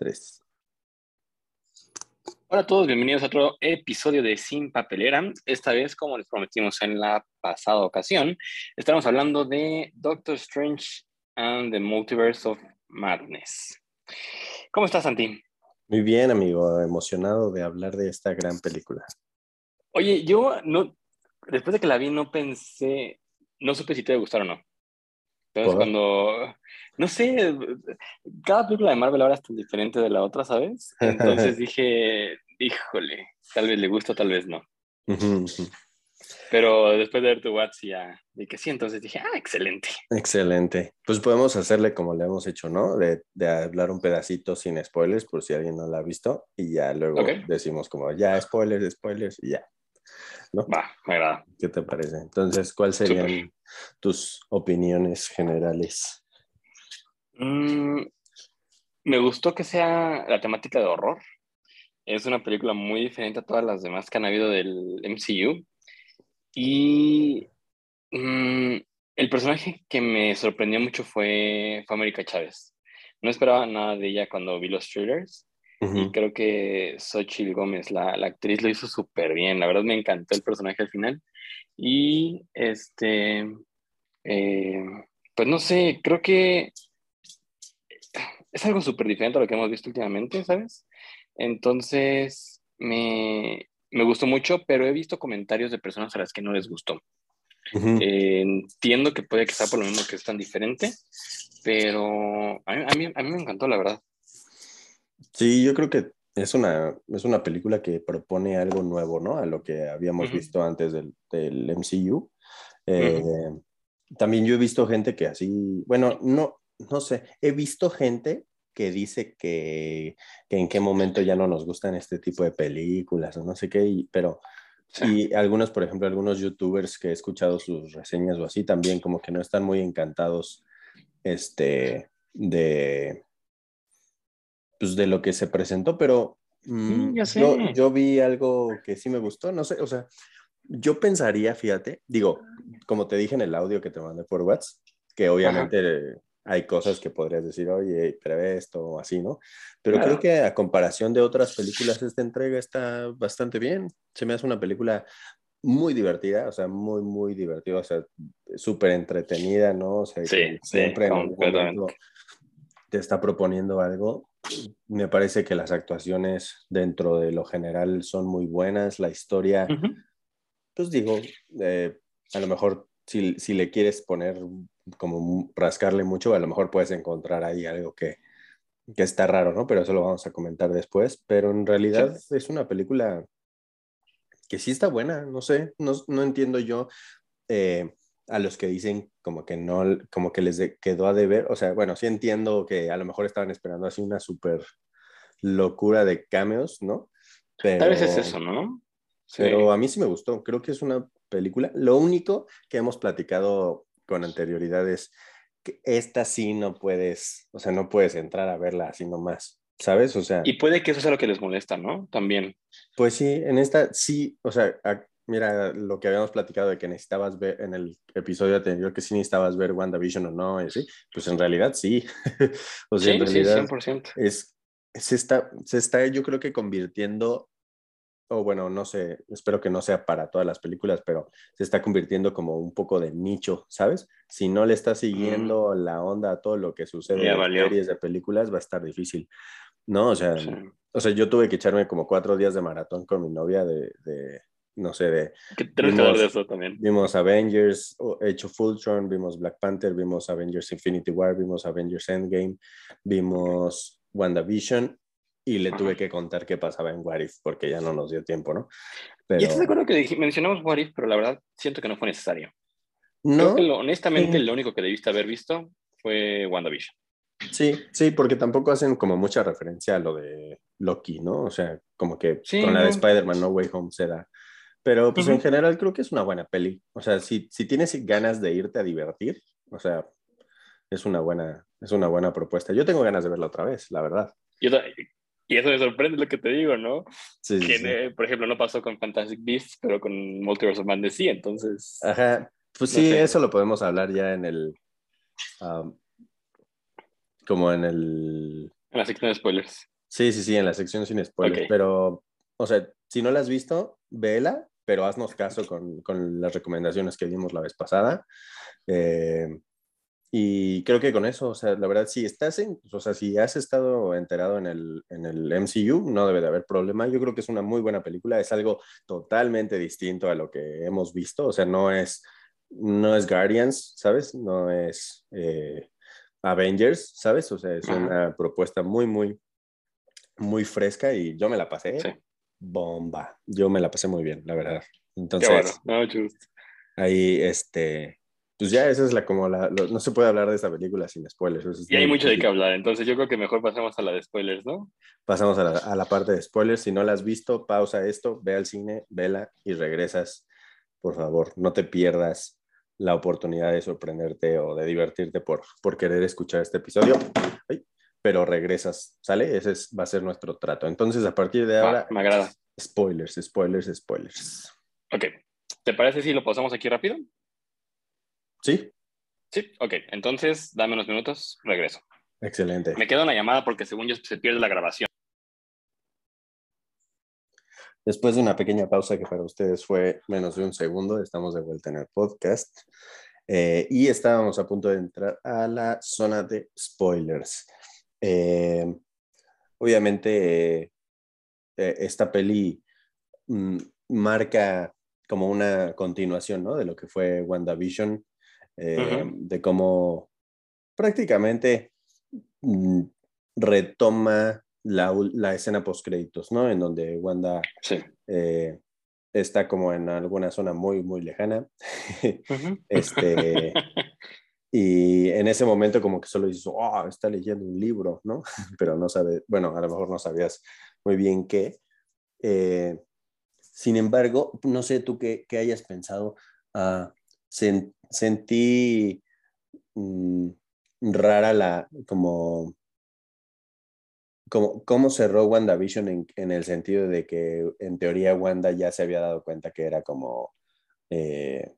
tres. Hola a todos, bienvenidos a otro episodio de Sin Papelera. Esta vez, como les prometimos en la pasada ocasión, estamos hablando de Doctor Strange and the Multiverse of Madness. ¿Cómo estás, Santi? Muy bien, amigo, emocionado de hablar de esta gran película. Oye, yo no, después de que la vi, no pensé, no supe si te iba a gustar o no. Entonces, cuando, no sé, cada película de Marvel ahora es tan diferente de la otra, ¿sabes? Entonces dije, híjole, tal vez le gusta, tal vez no. Pero después de ver tu WhatsApp ya que sí, entonces dije, ah, excelente. Excelente. Pues podemos hacerle como le hemos hecho, ¿no? De, de hablar un pedacito sin spoilers por si alguien no la ha visto y ya luego decimos como, ya, spoilers, spoilers y ya. ¿No? Va, me agrada. ¿Qué te parece? Entonces, ¿cuáles serían tus opiniones generales? Mm, me gustó que sea la temática de horror. Es una película muy diferente a todas las demás que han habido del MCU. Y mm, el personaje que me sorprendió mucho fue, fue América Chávez. No esperaba nada de ella cuando vi los Y creo que Xochitl Gómez, la, la actriz, lo hizo súper bien. La verdad me encantó el personaje al final. Y este, eh, pues no sé, creo que es algo súper diferente a lo que hemos visto últimamente, ¿sabes? Entonces, me, me, gustó mucho, pero he visto comentarios de personas a las que no les gustó. Eh, entiendo que puede que sea por lo mismo que es tan diferente, pero a mí, a mí, a mí me encantó, la verdad. Sí, yo creo que es una, es una película que propone algo nuevo, ¿no? A lo que habíamos visto antes del, del MCU. Eh, también yo he visto gente que así, bueno, no, no sé, he visto gente que dice que, que, en qué momento ya no nos gustan este tipo de películas o no sé qué, pero y algunos, por ejemplo, algunos youtubers que he escuchado sus reseñas o así también como que no están muy encantados este, de, pues de lo que se presentó, pero mm, yo, yo, vi algo que sí me gustó, no sé, o sea, yo pensaría, fíjate, digo, como te dije en el audio que te mandé por WhatsApp, que obviamente hay cosas que podrías decir, oye, prevé esto o así, ¿no? Pero creo que a comparación de otras películas, esta entrega está bastante bien. Se me hace una película muy divertida, o sea, muy, muy divertida, o sea, súper entretenida, ¿no? O sea, sí, siempre te está proponiendo algo me parece que las actuaciones dentro de lo general son muy buenas, la historia, pues digo, eh, a lo mejor si, si, le quieres poner como rascarle mucho, a lo mejor puedes encontrar ahí algo que, que está raro, ¿no? Pero eso lo vamos a comentar después, pero en realidad es una película que sí está buena, no sé, no, no entiendo yo. Eh, a los que dicen como que no, como que les quedó a deber, o sea, bueno, sí entiendo que a lo mejor estaban esperando así una súper locura de cameos, ¿no? Pero, Tal vez es eso, ¿no? Pero a mí sí me gustó, creo que es una película. Lo único que hemos platicado con anterioridad es que esta sí no puedes, o sea, no puedes entrar a verla así nomás, ¿sabes? O sea... Y puede que eso sea lo que les molesta, ¿no? También. Pues sí, en esta sí, o sea, mira, lo que habíamos platicado de que necesitabas ver en el episodio anterior, que sí necesitabas ver WandaVision o no, ¿sí? pues en realidad sí. o sea, en realidad sí, 100%. Es, se, está, se está, yo creo que convirtiendo, o bueno, no sé, espero que no sea para todas las películas, pero se está convirtiendo como un poco de nicho, ¿sabes? Si no le estás siguiendo mm. la onda a todo lo que sucede en series de películas, va a estar difícil. No, o sea, o sea, yo tuve que echarme como cuatro días de maratón con mi novia de, de no sé, de... Vimos, de eso también. Vimos Avengers, Age of Ultron, vimos Black Panther, vimos Avengers Infinity War, vimos Avengers Endgame, vimos WandaVision y le tuve que contar qué pasaba en What If porque ya no nos dio tiempo, ¿no? Pero... Y estoy de acuerdo que mencionamos What If, pero la verdad siento que no fue necesario. No. honestamente, lo único que debiste haber visto fue WandaVision. Sí, sí, porque tampoco hacen como mucha referencia a lo de Loki, ¿no? O sea, como que con la de Spider-Man No Way Home se da pero pues en general creo que es una buena peli. O sea, si, si tienes ganas de irte a divertir, o sea, es una buena, es una buena propuesta. Yo tengo ganas de verla otra vez, la verdad. y eso me sorprende lo que te digo, ¿no? Sí, que, por ejemplo, no pasó con Fantastic Beasts, pero con Multiverse of Madness sí, entonces... Ajá, pues sí, eso lo podemos hablar ya en el... como en el En la sección de spoilers. Sí, sí, sí, en la sección sin spoilers. Pero, o sea, si no la has visto, vela, pero haznos caso con, con las recomendaciones que dimos la vez pasada. Eh, y creo que con eso, o sea, la verdad, si estás en, o sea, si has estado enterado en el, en el MCU, no debe de haber problema. Yo creo que es una muy buena película, es algo totalmente distinto a lo que hemos visto, o sea, no es, no es Guardians, ¿sabes? No es eh, Avengers, ¿sabes? O sea, es una propuesta muy, muy, muy fresca y yo me la pasé bomba. Yo me la pasé muy bien, la verdad. Entonces, ahí, este, pues ya esa es la como la, no se puede hablar de esta película sin spoilers. y hay mucho de qué hablar, entonces yo creo que mejor pasemos a la de spoilers, ¿no? Pasamos a la, a la, parte de spoilers, si no la has visto, pausa esto, ve al cine, vela y regresas, por favor, no te pierdas la oportunidad de sorprenderte o de divertirte por, por querer escuchar este episodio, pero regresas, ¿sale? Ese va a ser nuestro trato. Entonces, a partir de ahora, me agrada. Spoilers, spoilers, spoilers. Ok, ¿te parece si lo pasamos aquí rápido? Sí. Sí, ok. Entonces, dame unos minutos, regreso. Excelente. Me quedo en la llamada porque según yo se pierde la grabación. Después de una pequeña pausa que para ustedes fue menos de un segundo, estamos de vuelta en el podcast eh, y estábamos a punto de entrar a la zona de spoilers. Eh, obviamente, eh, esta peli mm, marca como una continuación ¿no? de lo que fue WandaVision eh, de cómo prácticamente mm, retoma la, la escena post créditos, ¿no? En donde Wanda eh, está como en alguna zona muy, muy lejana. este, y en ese momento como que solo dices, oh, está leyendo un libro, ¿no? Pero no sabe, bueno, a lo mejor no sabías muy bien qué. Eh, sin embargo, no sé tú qué, qué hayas pensado. Uh, sentí mm, rara la, como, como, cómo cerró WandaVision en, en el sentido de que en teoría Wanda ya se había dado cuenta que era como, eh,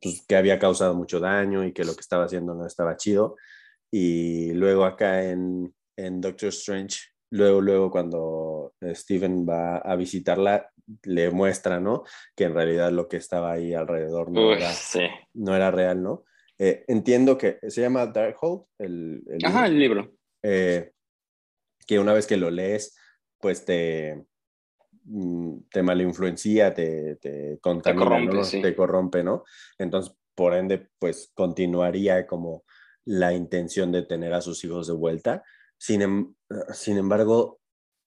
pues, que había causado mucho daño y que lo que estaba haciendo no estaba chido. Y luego acá en, en Doctor Strange, luego, luego cuando Steven va a visitarla, le muestra, ¿no? Que en realidad lo que estaba ahí alrededor no, era, no era real, ¿no? Eh, entiendo que se llama Darkhold, el, el Ajá, el libro. Eh, que una vez que lo lees, pues te, te malinfluencia, te, te contamina, te corrompe, ¿no? Te corrompe, ¿no? Entonces, por ende, pues continuaría como la intención de tener a sus hijos de vuelta. Sin, em, sin embargo,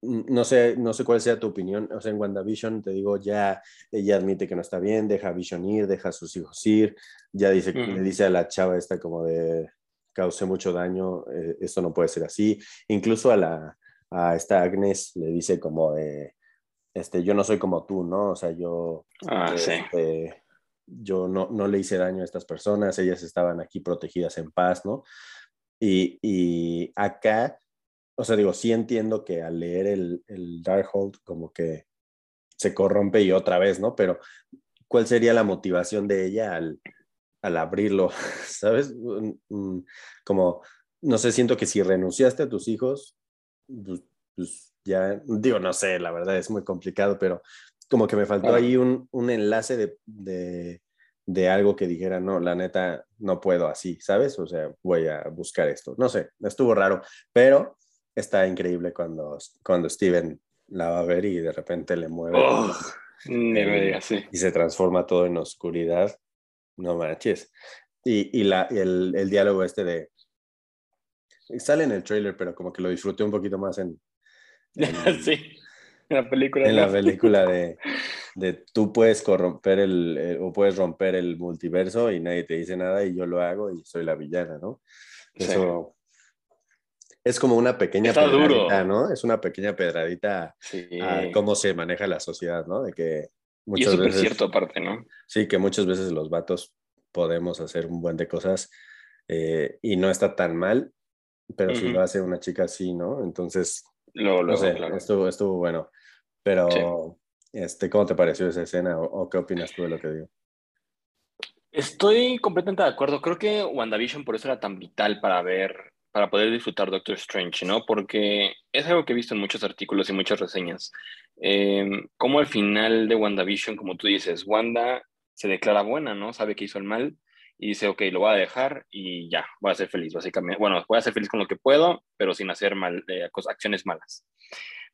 no sé, no sé cuál sea tu opinión. O sea, en WandaVision te digo, ya ella admite que no está bien, deja a Vision ir, deja a sus hijos ir, ya dice, le dice a la chava esta como de causé mucho daño, eh, esto no puede ser así. Incluso a la a esta Agnes le dice como de, este, yo no soy como tú, ¿no? O sea, yo, ah, este, yo no, no le hice daño a estas personas, ellas estaban aquí protegidas en paz, ¿no? Y, y acá o sea, digo, sí entiendo que al leer el, el Darkhold como que se corrompe y otra vez, ¿no? Pero ¿cuál sería la motivación de ella al, al abrirlo? ¿Sabes? Como, no sé, siento que si renunciaste a tus hijos, pues, pues, ya, digo, no sé, la verdad es muy complicado, pero como que me faltó ahí un, un enlace de, de, de, algo que dijera, no, la neta, no puedo así, ¿sabes? O sea, voy a buscar esto. No sé, estuvo raro, pero está increíble cuando, cuando Steven la va a ver y de repente le mueve. Oh, y se transforma todo en oscuridad. No manches. Y, y, la, el, el, diálogo este de... Sale en el trailer, pero como que lo disfruté un poquito más en... sí, en la película. En la película de, de tú puedes corromper el, eh, o puedes romper el multiverso y nadie te dice nada y yo lo hago y soy la villana, ¿no? Eso, es como una pequeña Está pedradita, ¿no? Es una pequeña pedradita a cómo se maneja la sociedad, ¿no? De que muchas y es veces. cierto, aparte, ¿no? Sí, que muchas veces los vatos podemos hacer un buen de cosas eh, y no está tan mal, pero si lo hace una chica así, ¿no? Entonces, no sé, estuvo, estuvo bueno. Pero, este, ¿cómo te pareció esa escena o, o, qué opinas tú de lo que digo? Estoy completamente de acuerdo. Creo que WandaVision por eso era tan vital para ver para poder disfrutar Doctor Strange, ¿no? Porque es algo que he visto en muchos artículos y muchas reseñas. Em, como al final de WandaVision, como tú dices, Wanda se declara buena, ¿no? Sabe que hizo el mal y dice, ok, lo voy a dejar y ya, voy a ser feliz, básicamente. Bueno, voy a ser feliz con lo que puedo, pero sin hacer mal, eh, acciones malas.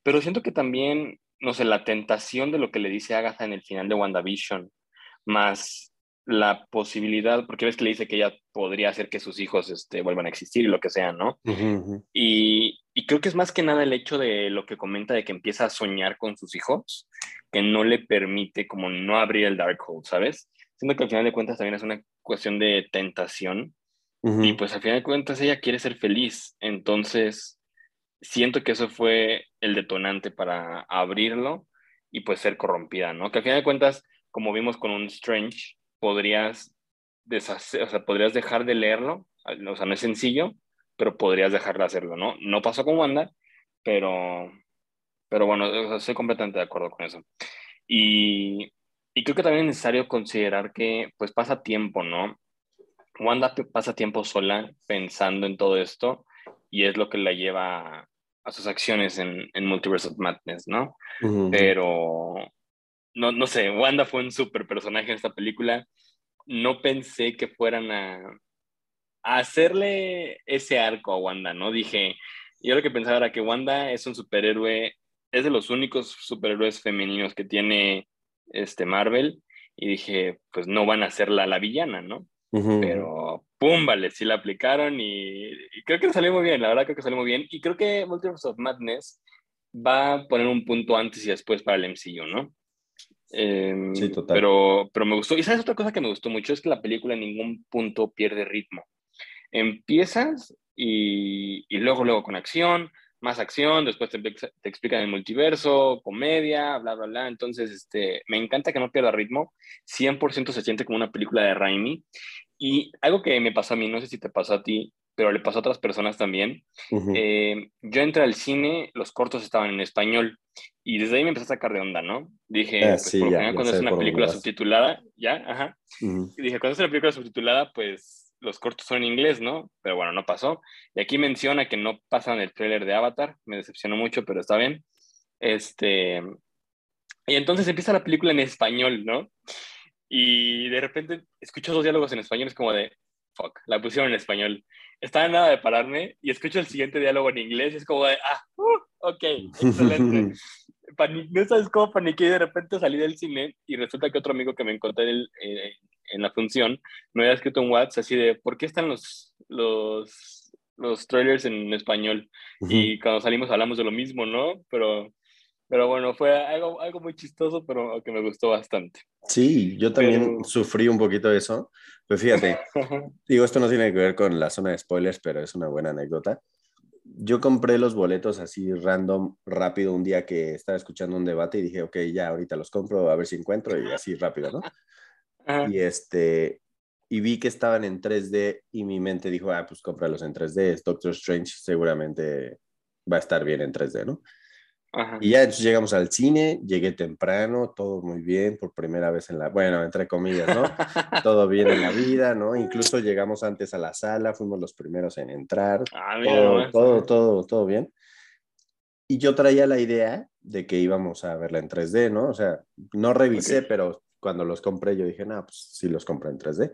Pero siento que también, no sé, la tentación de lo que le dice Agatha en el final de WandaVision, más la posibilidad, porque ves que le dice que ella podría hacer que sus hijos este, vuelvan a existir y lo que sea, ¿no? Y, y, creo que es más que nada el hecho de lo que comenta de que empieza a soñar con sus hijos, que no le permite como no abrir el Darkhold, ¿sabes? Siento que al final de cuentas también es una cuestión de tentación y pues al final de cuentas ella quiere ser feliz, entonces siento que eso fue el detonante para abrirlo y pues ser corrompida, ¿no? Que al final de cuentas, como vimos con un Strange, podrías deshacer, o sea, podrías dejar de leerlo, o sea, no es sencillo, pero podrías dejar de hacerlo, ¿no? No pasó con Wanda, pero, pero bueno, estoy completamente de acuerdo con eso. Y, y creo que también es necesario considerar que pues pasa tiempo, ¿no? Wanda pasa tiempo sola pensando en todo esto y es lo que la lleva a, sus acciones en, en, Multiverse of Madness, ¿no? Pero no, no sé, Wanda fue un súper personaje en esta película. No pensé que fueran a, hacerle ese arco a Wanda, ¿no? Dije, yo lo que pensaba era que Wanda es un superhéroe, es de los únicos superhéroes femeninos que tiene este Marvel. Y dije, pues no van a hacerla la villana, ¿no? Pero, pum, vale, sí la aplicaron y, y, creo que salió muy bien, la verdad creo que salió muy bien. Y creo que Multiverse of Madness va a poner un punto antes y después para el MCU, ¿no? Em, sí, total. Pero, pero me gustó. Y sabes otra cosa que me gustó mucho es que la película en ningún punto pierde ritmo. Empiezas y, y luego, luego con acción, más acción, después te, te, explican el multiverso, comedia, bla, bla, bla. Entonces, este, me encanta que no pierda ritmo. 100% se siente como una película de Raimi. Y algo que me pasó a mí, no sé si te pasó a ti, pero le pasó a otras personas también. Eh, yo entré al cine, los cortos estaban en español y desde ahí me empecé a sacar de onda, ¿no? Dije, ah, pues, cuando es una película subtitulada, ya, ajá. y dije, cuando es una película subtitulada, pues los cortos son en inglés, ¿no? Pero bueno, no pasó. Y aquí menciona que no pasan el trailer de Avatar, me decepcionó mucho, pero está bien. Este, y entonces empieza la película en español, ¿no? Y de repente escucho dos diálogos en español, es como de, fuck, la pusieron en español estaba en nada de pararme y escucho el siguiente diálogo en inglés y es como de, ah, uh, ok, excelente. no sabes cómo paniqué y de repente salí del cine y resulta que otro amigo que me encontré en, eh, en la función me había escrito un WhatsApp así de, ¿por qué están los, los, los trailers en español? Y cuando salimos hablamos de lo mismo, ¿no? Pero pero bueno, fue algo, algo muy chistoso, pero que me gustó bastante. Sí, yo también sufrí un poquito de eso. Pues fíjate, digo, esto no tiene que ver con la zona de spoilers, pero es una buena anécdota. Yo compré los boletos así random, rápido, un día que estaba escuchando un debate y dije, ok, ya ahorita los compro, a ver si encuentro y así rápido, ¿no? Y este, y vi que estaban en 3D y mi mente dijo, ah, pues cómpralos en 3D, es Doctor Strange, seguramente va a estar bien en 3D, ¿no? Y ya llegamos al cine, llegué temprano, todo muy bien, por primera vez en la, bueno, entre comillas, ¿no? todo bien en la vida, ¿no? Incluso llegamos antes a la sala, fuimos los primeros en entrar, ah, todo, todo, todo, todo, bien. Y yo traía la idea de que íbamos a verla en 3D, ¿no? O sea, no revisé, pero cuando los compré yo dije, no, pues sí los compré en 3D.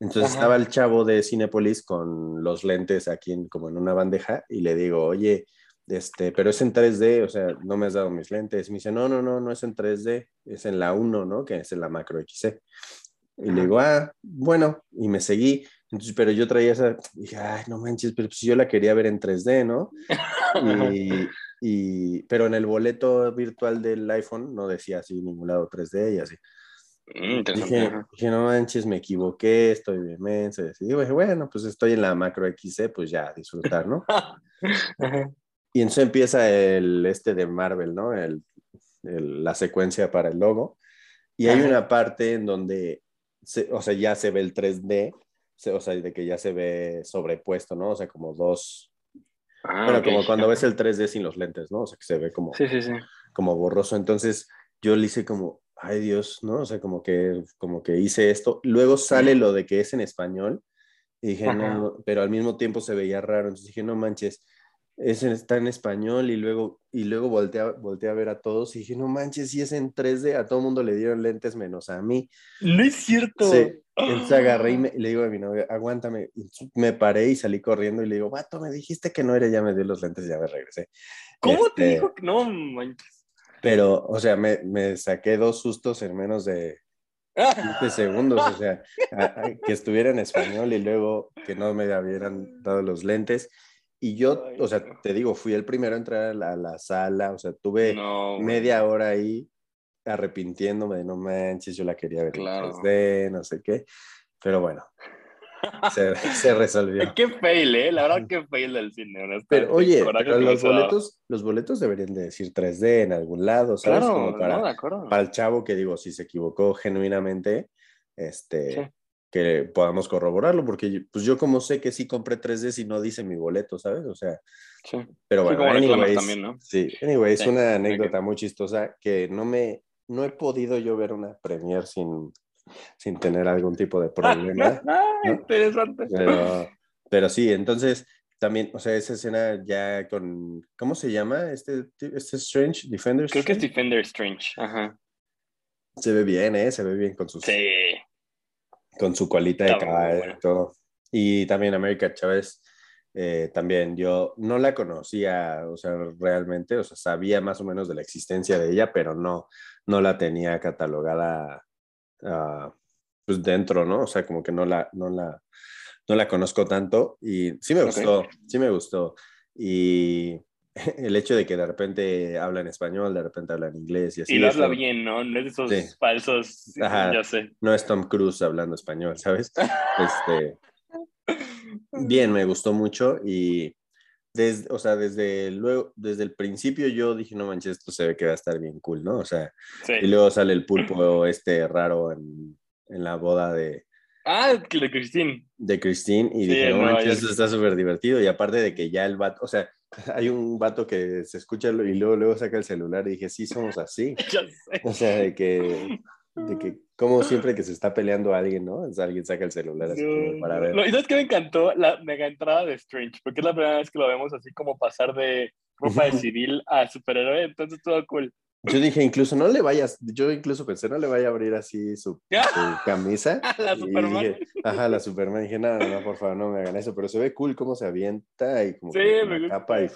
Entonces estaba el chavo de Cinepolis con los lentes aquí en, como en una bandeja y le digo, oye, este, pero es en 3D, o sea, no me has dado mis lentes. Me dice, no, no, no, no es en 3D, es en la 1, ¿no? Que es en la macro XC. Y le digo, ah, bueno, y me seguí. Entonces, pero yo traía esa, dije, ay, no manches, pero pues yo la quería ver en 3D, ¿no? Y, y, pero en el boleto virtual del iPhone no decía así ningún lado 3D y así. Mm, dije, dije, no manches, me equivoqué, estoy bien menso. Y dije, bueno, pues estoy en la macro XC, pues ya, disfrutar, ¿no? Y entonces empieza el este de Marvel, ¿no? El, la secuencia para el logo. Y hay una parte en donde, o sea, ya se ve el 3D, o sea, de que ya se ve sobrepuesto, ¿no? O sea, como dos... Ah, bueno, como cuando ves el 3D sin los lentes, ¿no? O sea, que se ve como, sí, sí, sí. como borroso. Entonces yo le hice como, ay Dios, ¿no? O sea, como que, como que hice esto. Luego sale lo de que es en español Y dije, no, pero al mismo tiempo se veía raro. Entonces dije, no manches, es, está en español y luego, y luego volteé, a, a ver a todos y dije, no manches, si es en 3D, a todo mundo le dieron lentes menos a mí. No es cierto. Sí. Entonces agarré y, le digo a mi novia, aguántame. Me paré y salí corriendo y le digo, vato, me dijiste que no era, ya me dio los lentes y ya me regresé. ¿Cómo te este, dijo que no manches? Pero, o sea, me, me saqué dos sustos en menos de 15 segundos, o sea, que estuviera en español y luego que no me hubieran dado los lentes. Y yo, o sea, te digo, fui el primero a entrar a la, sala, o sea, tuve media hora ahí arrepintiéndome de no manches, yo la quería ver claro. no sé qué, pero bueno, se, se, resolvió. qué fail, ¿eh? La verdad, qué fail del cine. Pero oye, los, boletos, los boletos deberían de decir 3D en algún lado, ¿sabes? Como para, para el chavo que digo, si se equivocó genuinamente, este, que podamos corroborarlo, porque pues yo como sé que sí compré 3D si no dice mi boleto, ¿sabes? O sea, sí. pero bueno, anyways, también, ¿no? sí, anyway, es una anécdota muy chistosa que no me, no he podido yo ver una premier sin, sin tener algún tipo de problema. Interesante. Pero, pero sí, entonces también, o sea, esa escena ya con, ¿cómo se llama este, este Strange? Defender Creo que es Defender Strange, ajá. Se ve bien, ¿eh? Se ve bien con sus... Sí. Con su colita de caballo y todo. Y también América Chávez, eh, también yo no la conocía, o sea, realmente, o sea, sabía más o menos de la existencia de ella, pero no, no la tenía catalogada Ah, pues dentro, ¿no? O sea, como que no la, no la, no la conozco tanto y sí me gustó, sí me gustó. Y el hecho de que de repente habla en español, de repente habla en inglés y así. Y lo habla bien, ¿no? No es de esos falsos, Ajá, sé. No es Tom Cruise hablando español, ¿sabes? este, bien, me gustó mucho y desde, o sea, desde luego, desde el principio yo dije, no manches, esto se ve que va a estar bien cool, ¿no? O sea, y luego sale el pulpo este raro en, en la boda de... Ah, de Christine. De Christine, y dije, no manches, esto está súper divertido, y aparte de que ya el vato, o sea, hay un vato que se escucha y luego, luego saca el celular y dije, sí, somos así. ya sé. O sea, de que de que como siempre que se está peleando alguien, ¿no? alguien saca el celular así como para ver. ¿Y sabes qué me encantó? La mega entrada de Strange, porque es la primera vez que lo vemos así como pasar de ropa de civil a superhéroe, entonces todo cool. Yo dije, incluso no le vayas, yo incluso pensé, no le vaya a abrir así su, camisa. la Superman. ajá, la Superman. dije, no, no, por favor, no me hagan eso, pero se ve cool cómo se avienta y como sí, me capa y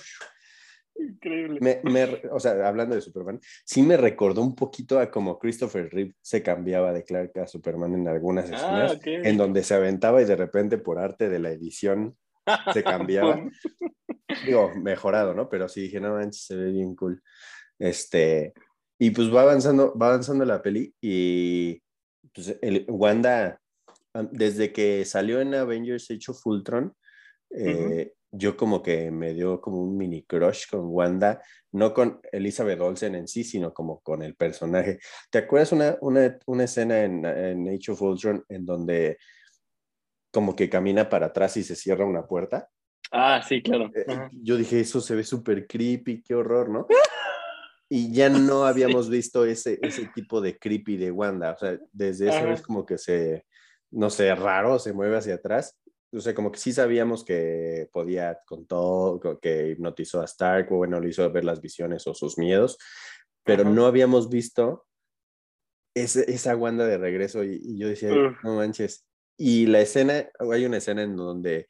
Increíble. Me, o sea, hablando de Superman, sí me recordó un poquito a como Christopher Reeve se cambiaba de Clark a Superman en algunas ah, escenas, en donde se aventaba y de repente por arte de la edición se cambiaba. Digo, mejorado, ¿no? Pero sí dije, no manches, se ve bien cool. Este, y pues va avanzando, va avanzando la peli y pues el, Wanda, desde que salió en Avengers Age of Ultron, eh, yo como que me dio como un mini crush con Wanda, no con Elizabeth Olsen en sí, sino como con el personaje. ¿Te acuerdas una, una, una escena en, en Age of Ultron en donde como que camina para atrás y se cierra una puerta? Ah, sí, claro. Eh, yo dije, eso se ve súper creepy, qué horror, ¿no? y ya no habíamos visto ese, ese tipo de creepy de Wanda, o sea, desde esa vez como que se, no sé, raro, se mueve hacia atrás o sea, como que sí sabíamos que podía con todo, que hipnotizó a Stark, o bueno, le hizo ver las visiones o sus miedos, pero no habíamos visto ese, esa Wanda de regreso y, yo decía, no manches. Y la escena, hay una escena en donde,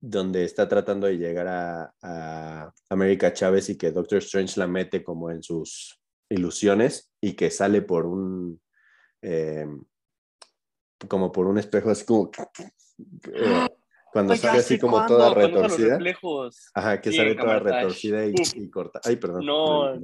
donde está tratando de llegar a, a América Chávez y que Doctor Strange la mete como en sus ilusiones y que sale por un... Em, como por un espejo así como eh, cuando sale así como toda retorcida. Ajá, que sale toda retorcida y, y cortada. Ay, perdón. No,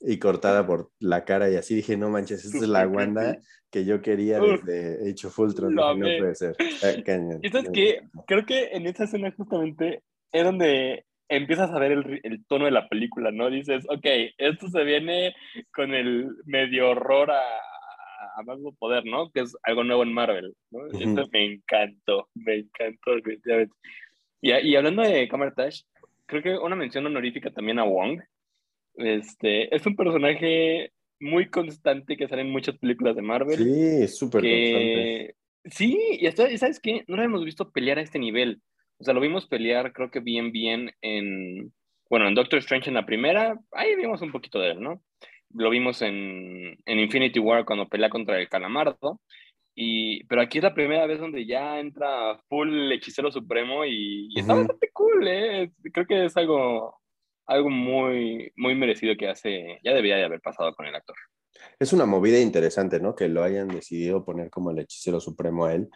y cortada por la cara y así dije, no manches, esta es la Wanda que yo quería desde Hecho Fultron. No, no puede ser. Ah, ¿Y sabes qué? Creo que en esa escena justamente es donde empiezas a ver el, el, tono de la película, ¿no? Dices, ok, esto se viene con el medio horror a, a más poder, ¿no? Que es algo nuevo en Marvel, ¿no? Esto me encantó, me encantó, definitivamente. Y, y hablando de Cameratash, creo que una mención honorífica también a Wong. Este, es un personaje muy constante que sale en muchas películas de Marvel. Sí, súper constante. Sí, y, hasta, ¿sabes qué? No lo hemos visto pelear a este nivel. O sea, lo vimos pelear, creo que bien, bien en. Bueno, en Doctor Strange en la primera, ahí vimos un poquito de él, ¿no? Lo vimos en, en Infinity War cuando pelea contra el Calamardo. Y, pero aquí es la primera vez donde ya entra full hechicero supremo y, está bastante cool, ¿eh? Creo que es algo, algo muy, muy merecido que hace, ya debería de haber pasado con el actor. Es una movida interesante, ¿no? Que lo hayan decidido poner como el hechicero supremo a él,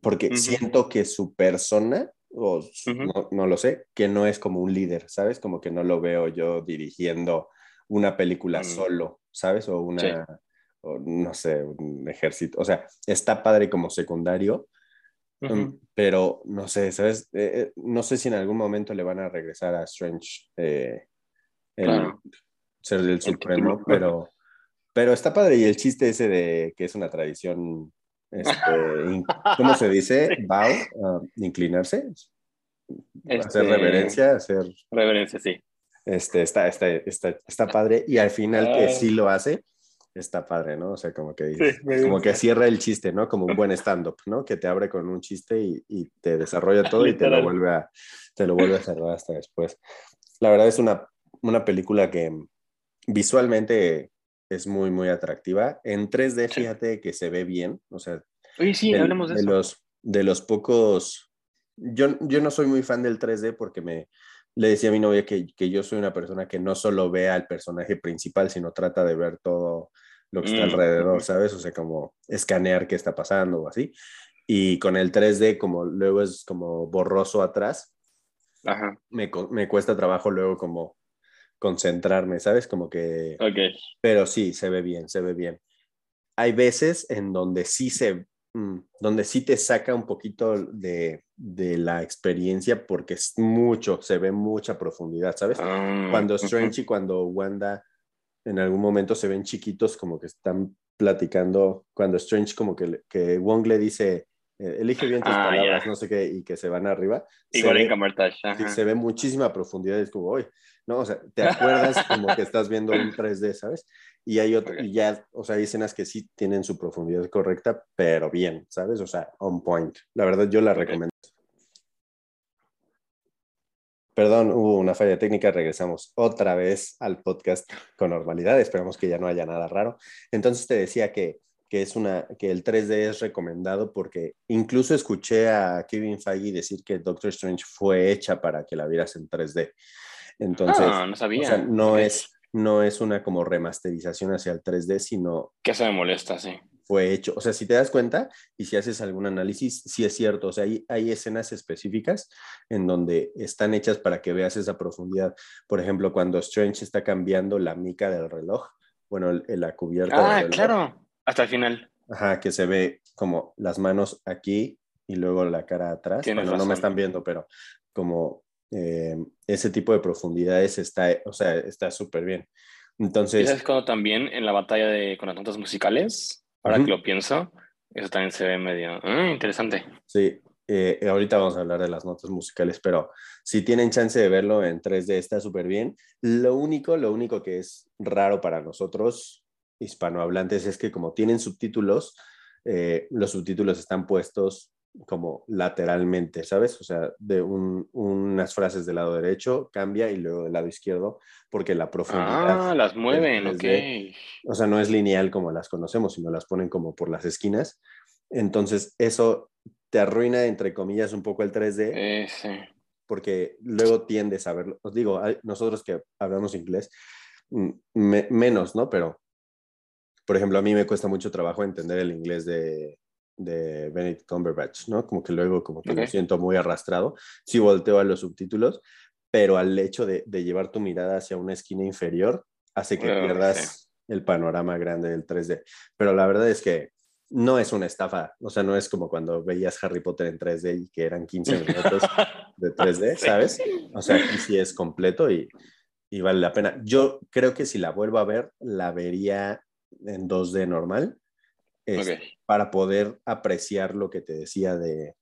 porque siento que su persona, o no, lo sé, que no es como un líder, ¿sabes? Como que no lo veo yo dirigiendo una película mm. solo, ¿sabes? O una, no sé, un ejército. O sea, está padre como secundario, mm, pero no sé, ¿sabes? Eh, eh, no sé si en algún momento le van a regresar a Strange eh, el ser el supremo, pero, pero está padre. Y el chiste ese de que es una tradición, este, ¿cómo se dice? Bow, ah, inclinarse, hacer este, reverencia, hacer... Reverencia, sí. Este, está, está, está, está padre y al final que sí lo hace, está padre, ¿no? O sea, como que, como que cierra el chiste, ¿no? Como un buen stand-up, ¿no? Que te abre con un chiste y, y te desarrolla todo y te lo, vuelve a, te lo vuelve a cerrar hasta después. La verdad es una, una película que visualmente es muy, muy atractiva. En 3D, fíjate que se ve bien, o sea... Oye, sí, de, hablemos de, de Los, de los pocos... Yo, yo no soy muy fan del 3D porque me, le decía a mi novia que, que, yo soy una persona que no solo ve al personaje principal, sino trata de ver todo lo que está mm, alrededor, ¿sabes? O sea, como escanear qué está pasando o así. Y con el 3D, como luego es como borroso atrás, Me, me, cuesta trabajo luego como concentrarme, ¿sabes? Como que... Ok. Pero sí, se ve bien, se ve bien. Hay veces en donde sí se... Mm, donde sí te saca un poquito de, de la experiencia porque es mucho, se ve mucha profundidad, ¿sabes? Ah, cuando Strange y cuando Wanda en algún momento se ven chiquitos como que están platicando, cuando Strange como que, que Wong le dice, eh, elige bien tus ah, palabras, no sé qué, y que se van arriba. Igual en Camertage. Se ve muchísima profundidad, es como, hoy, ¿no? O sea, te acuerdas como que estás viendo un 3D, ¿sabes? Y hay otro, y ya, o sea, hay escenas que sí tienen su profundidad correcta, pero bien, ¿sabes? O sea, on point. La verdad, yo la recomiendo. Perdón, hubo una falla técnica, regresamos otra vez al podcast con normalidad, esperamos que ya no haya nada raro. Entonces te decía que, que, es una, que el 3D es recomendado porque incluso escuché a Kevin Feige decir que Doctor Strange fue hecha para que la vieras en 3D. Entonces, ah, no, sabía. no, es, no es una como remasterización hacia el 3D, sino... Que se me molesta, sí fue hecho. O sea, si te das cuenta y si haces algún análisis, sí es cierto. O sea, hay, hay escenas específicas en donde están hechas para que veas esa profundidad. Por ejemplo, cuando Strange está cambiando la mica del reloj, bueno, la cubierta. Ah, claro, hasta el final. Ajá, que se ve como las manos aquí y luego la cara atrás. Bueno, no me están viendo, pero como eh, ese tipo de profundidades está, o sea, está súper bien. Entonces. ¿Sabes cuando también en la batalla de, con las notas musicales? Ahora que lo pienso, eso también se ve medio ah, interesante. Sí, eh, ahorita vamos a hablar de las notas musicales, pero si tienen chance de verlo en 3D está súper bien. Lo único, lo único que es raro para nosotros hispanohablantes es que como tienen subtítulos, eh, los subtítulos están puestos como lateralmente, ¿sabes? O sea, de unas frases del lado derecho cambia y luego del lado izquierdo, porque la profundidad. Ah, las mueven, ok. O sea, no es lineal como las conocemos, sino las ponen como por las esquinas. Entonces, eso te arruina, entre comillas, un poco el 3D. sí. Porque luego tiendes a verlo. Os digo, nosotros que hablamos inglés, mm, menos, ¿no? Pero, por ejemplo, a mí me cuesta mucho trabajo entender el inglés de, de Benedict Cumberbatch, ¿no? Como que luego como que me siento muy arrastrado. Sí volteo a los subtítulos, pero al hecho de, de llevar tu mirada hacia una esquina inferior hace que pierdas el panorama grande del 3D. Pero la verdad es que no es una estafa, o sea, no es como cuando veías Harry Potter en 3D y que eran 15 minutos de 3D, ¿sabes? O sea, aquí sí es completo y, y vale la pena. Yo creo que si la vuelvo a ver, la vería en 2D normal para poder apreciar lo que te decía de,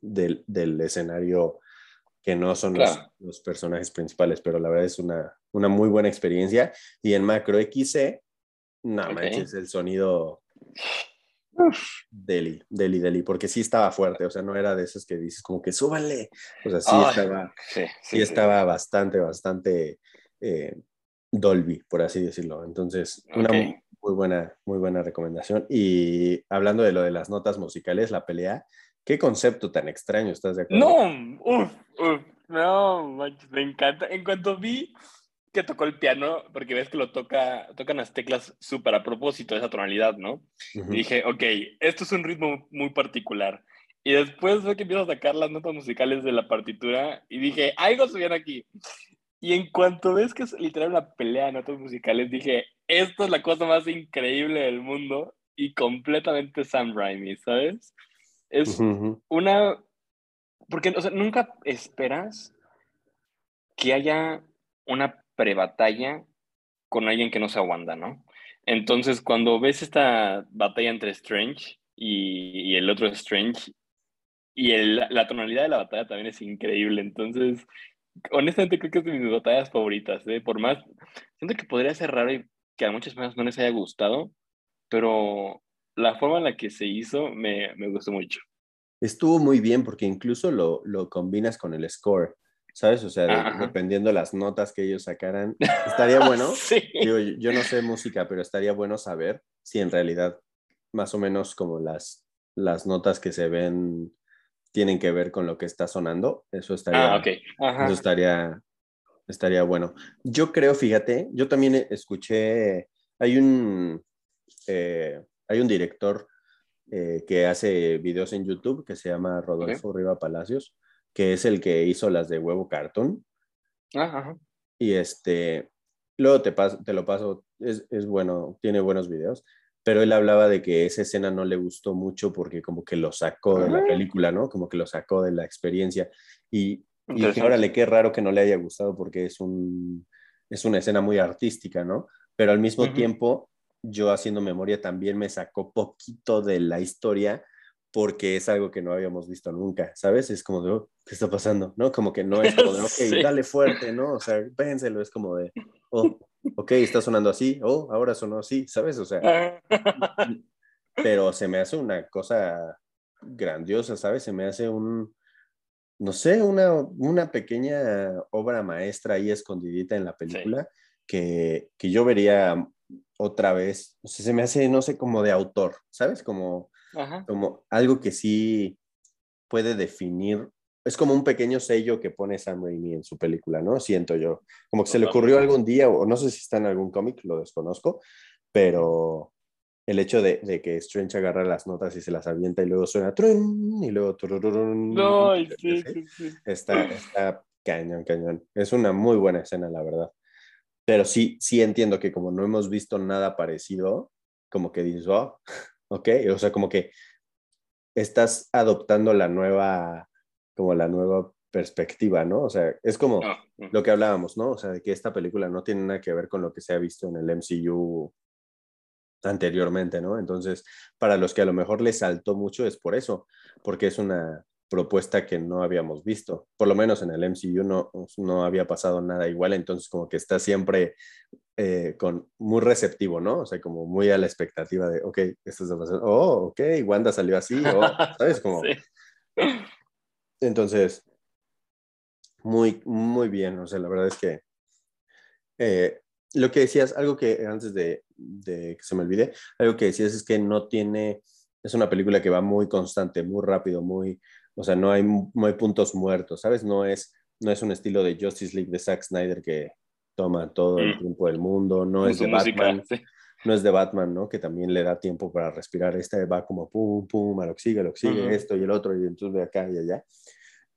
del, escenario que no son los, personajes principales, pero la verdad es una, una muy buena experiencia. Y en Macro XC, no manches, el sonido Deli, deli, deli, porque sí estaba fuerte, o sea, no era de esos que dices como que súbanle, o sea, sí estaba, sí, estaba bastante, bastante eh, Dolby, por así decirlo. Entonces, una muy buena, muy buena recomendación. Y hablando de lo de las notas musicales, la pelea, qué concepto tan extraño, ¿estás de acuerdo? No, uff, uff, no, me encanta. En cuanto vi que tocó el piano, porque ves que lo toca, tocan las teclas súper a propósito de esa tonalidad, ¿no? Y dije, ok, esto es un ritmo muy particular. Y después fue que empiezo a sacar las notas musicales de la partitura y dije, algo se viene aquí. Y en cuanto ves que es literal una pelea de notas musicales, dije, esto es la cosa más increíble del mundo y completamente Sam Raimi, ¿sabes? Es una... Porque, o sea, nunca esperas que haya una pre-batalla con alguien que no sea Wanda, ¿no? Entonces, cuando ves esta batalla entre Strange y, el otro Strange, y la tonalidad de la batalla también es increíble. Entonces, honestamente creo que es de mis batallas favoritas, ¿eh? Por más, siento que podría ser raro y que a muchas personas no les haya gustado, pero la forma en la que se hizo me, me gustó mucho. Estuvo muy bien porque incluso lo, lo combinas con el score. ¿sabes? O sea, dependiendo las notas que ellos sacaran, estaría bueno. yo no sé música, pero estaría bueno saber si en realidad más o menos como las, las notas que se ven tienen que ver con lo que está sonando. Eso estaría, ah, Eso estaría, estaría bueno. Yo creo, fíjate, yo también escuché, hay un, eh, hay un director eh, que hace videos en YouTube que se llama Rodolfo Riva Palacios que es el que hizo las de huevo cartón. Ajá. Y este, luego te, paso, te lo paso, es, es, bueno, tiene buenos videos, pero él hablaba de que esa escena no le gustó mucho porque como que lo sacó de la ah. película, ¿no? Como que lo sacó de la experiencia. Y, y dije, órale, qué raro que no le haya gustado porque es, un, es una escena muy artística, ¿no? Pero al mismo tiempo, yo haciendo memoria también me sacó poquito de la historia porque es algo que no habíamos visto nunca, ¿sabes? Es como de, oh, ¿qué está pasando? ¿No? Como que no es como de, ok, dale fuerte, ¿no? O sea, pénselo, es como de, oh, ok, está sonando así, oh, ahora sonó así, ¿sabes? O sea, pero se me hace una cosa grandiosa, ¿sabes? Se me hace un, no sé, una, una pequeña obra maestra ahí escondidita en la película que, que yo vería otra vez, o sea, se me hace, no sé, como de autor, ¿sabes? Como como algo que sí puede definir, es como un pequeño sello que pone Sam Raimi en su película, ¿no? Siento yo. Como que se le ocurrió algún día, o no sé si está en algún cómic, lo desconozco, pero el hecho de, de, que Strange agarra las notas y se las avienta y luego suena trun, y luego no, sí, sí, sí. Está, está cañón, cañón. Es una muy buena escena, la verdad. Pero sí, sí entiendo que como no hemos visto nada parecido, como que dices, oh, ¿ok? O sea, como que estás adoptando la nueva, como la nueva perspectiva, ¿no? O sea, es como ah, mm. lo que hablábamos, ¿no? O sea, de que esta película no tiene nada que ver con lo que se ha visto en el MCU anteriormente, ¿no? Entonces, para los que a lo mejor les saltó mucho es por eso, porque es una propuesta que no habíamos visto. Por lo menos en el MCU no, no había pasado nada igual, entonces como que está siempre eh, con muy receptivo, ¿no? O sea, como muy a la expectativa de, ok, esto está pasando, oh, ok, Wanda salió así, oh, ¿sabes? Como... Entonces, muy, muy bien, o sea, la verdad es que eh, lo que decías, algo que antes de, de, que se me olvide, algo que decías es que no tiene, es una película que va muy constante, muy rápido, muy, o sea, no hay, no hay puntos muertos, ¿sabes? No es, no es un estilo de Justice League de Zack Snyder que toma todo el mm. tiempo del mundo, no es de Batman, no es de Batman, ¿no? Que también le da tiempo para respirar, este va como pum, pum, a lo que sigue, lo que sigue, esto y el otro, y entonces de acá y allá.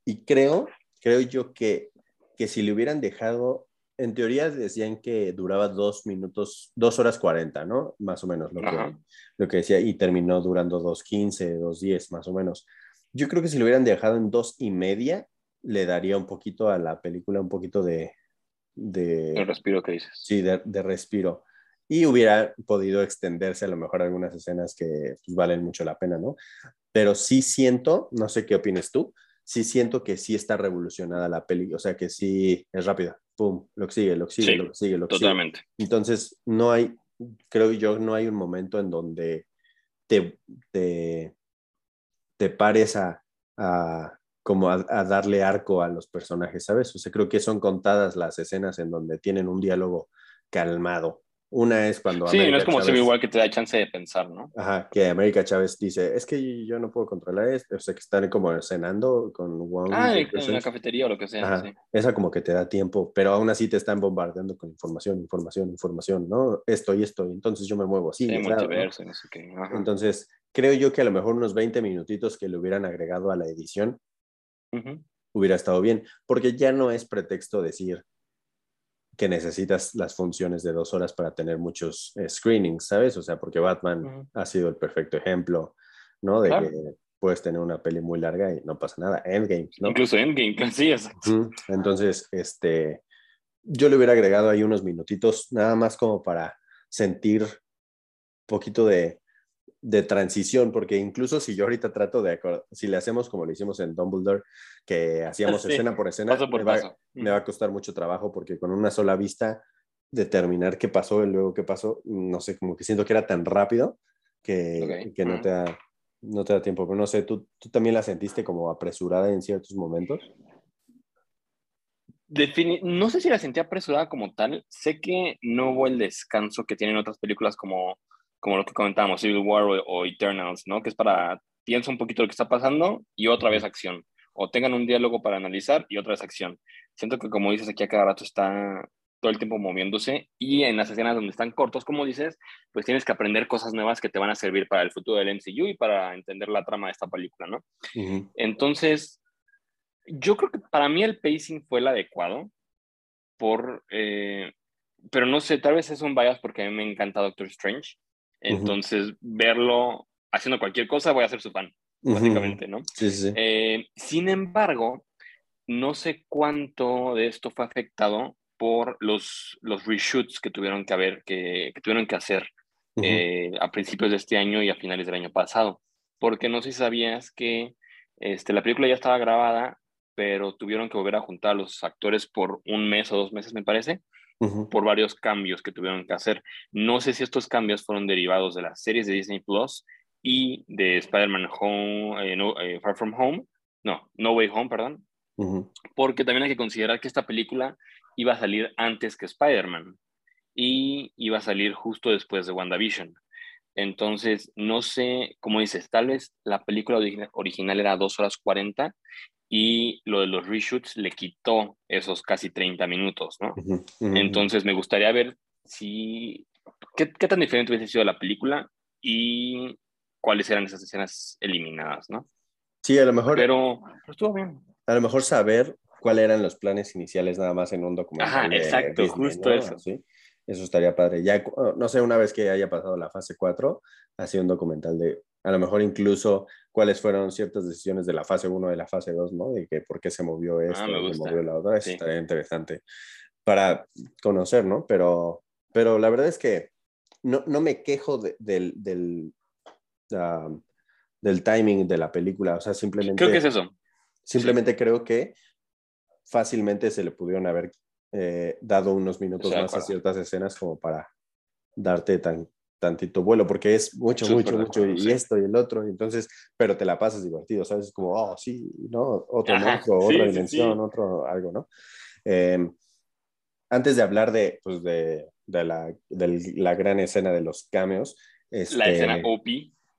Y creo, creo yo que, que si le hubieran dejado, en teoría decían que duraba dos minutos, dos horas cuarenta, ¿no? Más o menos lo que, lo que decía, y terminó durando dos quince, dos diez, más o menos. Yo creo que si lo hubieran dejado en dos y media, le daría un poquito a la película, un poquito de, de... respiro que dices. Sí, de, respiro. Y hubiera podido extenderse a lo mejor algunas escenas que pues, valen mucho la pena, ¿no? Pero sí siento, no sé qué opines tú, sí siento que sí está revolucionada la peli, o sea que sí es rápida, pum, lo que sigue, lo que sigue, lo que sigue, lo que totalmente. Entonces, no hay, creo yo, no hay un momento en donde te, te, te pares a, a como a, darle arco a los personajes, ¿sabes? O sea, creo que son contadas las escenas en donde tienen un diálogo calmado. Una es cuando... Sí, no es como Chávez, igual que te da chance de pensar, ¿no? Ajá, que América Chávez dice, es que yo no puedo controlar esto, o sea, que están como cenando con Wong. Ah, en una cafetería o lo que sea. Ajá, Esa como que te da tiempo, pero aún así te están bombardeando con información, información, información, ¿no? Esto y esto, y entonces yo me muevo así. Sí, multiverso, no sé qué. Entonces, creo yo que a lo mejor unos 20 minutitos que le hubieran agregado a la edición hubiera estado bien, porque ya no es pretexto decir que necesitas las funciones de dos horas para tener muchos eh, screenings, ¿sabes? O sea, porque Batman ha sido el perfecto ejemplo, ¿no? De que puedes tener una peli muy larga y no pasa nada. Endgame, ¿no? Incluso Endgame, sí, exacto. Entonces, este, yo le hubiera agregado ahí unos minutitos, nada más como para sentir un poquito de, de transición, porque incluso si yo ahorita trato de, si le hacemos como lo hicimos en Dumbledore, que hacíamos escena por escena, me, Va, a costar mucho trabajo porque con una sola vista determinar qué pasó y luego qué pasó, no sé, como que siento que era tan rápido que, que no, te da, no te da tiempo, pero no sé, ¿tú, ¿tú también la sentiste como apresurada en ciertos momentos? no sé si la sentí apresurada como tal, sé que no hubo el descanso que tienen otras películas como como lo que comentábamos, Civil War o, Eternals, ¿no? Que es para, piensa un poquito lo que está pasando y otra vez acción. O tengan un diálogo para analizar y otra vez acción. Siento que como dices aquí a cada rato está todo el tiempo moviéndose y en las escenas donde están cortos, como dices, pues tienes que aprender cosas nuevas que te van a servir para el futuro del MCU y para entender la trama de esta película, ¿no? Entonces, yo creo que para mí el pacing fue el adecuado por, eh, pero no sé, tal vez es un bias porque a mí me encanta Doctor Strange entonces, verlo haciendo cualquier cosa, voy a ser su fan, básicamente, ¿no? Sí, sí. Eh, sin embargo, no sé cuánto de esto fue afectado por los, los reshoots que tuvieron que haber, que, que tuvieron que hacer eh, a principios de este año y a finales del año pasado. Porque no sé si sabías que este, la película ya estaba grabada, pero tuvieron que volver a juntar a los actores por un mes o dos meses, me parece, por varios cambios que tuvieron que hacer. No sé si estos cambios fueron derivados de las series de Disney Plus y de Spider-Man Home, eh, eh, Far From Home, no, No Way Home, perdón, porque también hay que considerar que esta película iba a salir antes que Spider-Man y iba a salir justo después de WandaVision. Entonces, no sé, como dices, tal vez la película original era 2 horas 40 y lo de los reshoots le quitó esos casi 30 minutos, ¿no? Entonces me gustaría ver si, ¿qué, tan diferente hubiese sido la película y cuáles eran esas escenas eliminadas, ¿no? Sí, a lo mejor. Pero, estuvo bien. A lo mejor saber cuáles eran los planes iniciales nada más en un documental. Ajá, exacto, justo eso. ¿Sí? Eso estaría padre. Ya, no sé, una vez que haya pasado la fase 4, así un documental de a lo mejor incluso cuáles fueron ciertas decisiones de la fase 1 de la fase 2, ¿no? De que por qué se movió ah, esto, se movió la otra, eso estaría interesante para conocer, ¿no? Pero, pero la verdad es que no, no me quejo del, del, del timing de la película, o sea, simplemente... Creo que es eso. Simplemente creo que fácilmente se le pudieron haber eh, dado unos minutos más a ciertas escenas como para darte tan, tantito vuelo, porque es mucho, mucho, mucho, y esto y el otro, entonces, pero te la pasas divertido, ¿sabes? Es como, oh, sí, ¿no? Otro monstruo, otra dimensión, otro algo, ¿no? Em, antes de hablar de, pues, de, de, la, de, la, gran escena de los cameos. Este, la escena OP.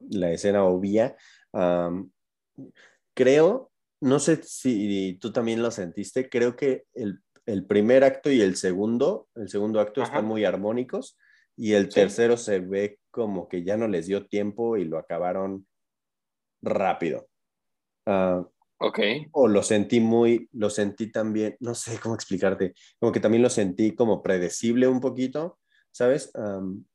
La escena obvia. creo, no sé si tú también lo sentiste, creo que el, el primer acto y el segundo, el segundo acto están muy armónicos y el tercero se ve como que ya no les dio tiempo y lo acabaron rápido. Uh, ok. O lo sentí muy, lo sentí también, no sé cómo explicarte, como que también lo sentí como predecible un poquito, ¿sabes?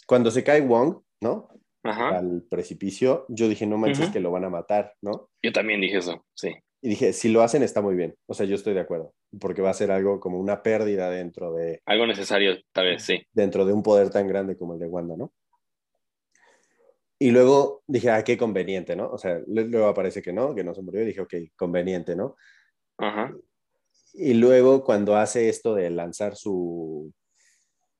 cuando se cae Wong, ¿no? Al precipicio, yo dije, no manches que lo van a matar, ¿no? Yo también dije eso, sí. Y dije, si lo hacen está muy bien, o sea, yo estoy de acuerdo porque va a ser algo como una pérdida dentro de... Algo necesario, tal vez, sí. Dentro de un poder tan grande como el de Wanda, ¿no? Y luego dije, ah, qué conveniente, ¿no? O sea, luego aparece que no, que no se murió, y dije, ok, conveniente, ¿no? Ajá. Y luego cuando hace esto de lanzar su,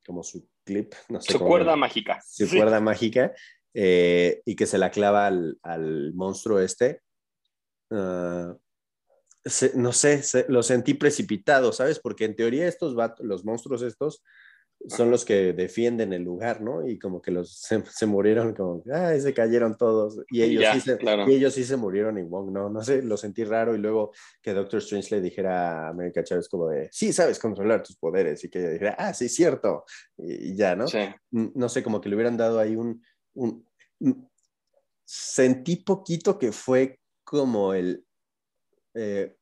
como su clip, no sé. Su cuerda mágica. Su cuerda mágica, eh, y que se la clava al, al monstruo este. No sé, lo sentí precipitado, ¿sabes? Porque en teoría estos los monstruos estos son los que defienden el lugar, ¿no? Y como que los se, murieron, como, ay, se cayeron todos. Y ellos, sí se, y ellos sí se murieron y Wong, no, no sé, lo sentí raro. Y luego que Doctor Strange le dijera a America Chávez como de, sí, sabes controlar tus poderes. Y que ella dijera, ah, sí, cierto. Y, ya, ¿no? Sí. No sé, como que le hubieran dado ahí un, un... Sentí poquito que fue como el... Eh,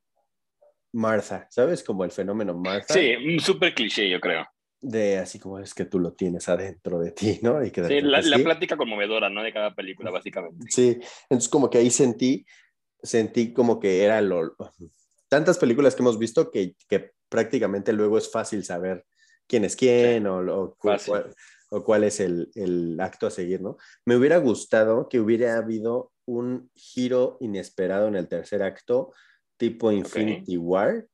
Martha, ¿sabes? Como el fenómeno Martha. Sí, un súper cliché, yo creo de así como es que tú lo tienes adentro de ti, ¿no? Y que sí, la, la, plática conmovedora, ¿no? De cada película, básicamente. Sí, entonces como que ahí sentí, sentí como que era lo... Tantas películas que hemos visto que, que prácticamente luego es fácil saber quién es quién o, o, cuál, o, cuál, es el, el, acto a seguir, ¿no? Me hubiera gustado que hubiera habido un giro inesperado en el tercer acto, tipo Infinity War,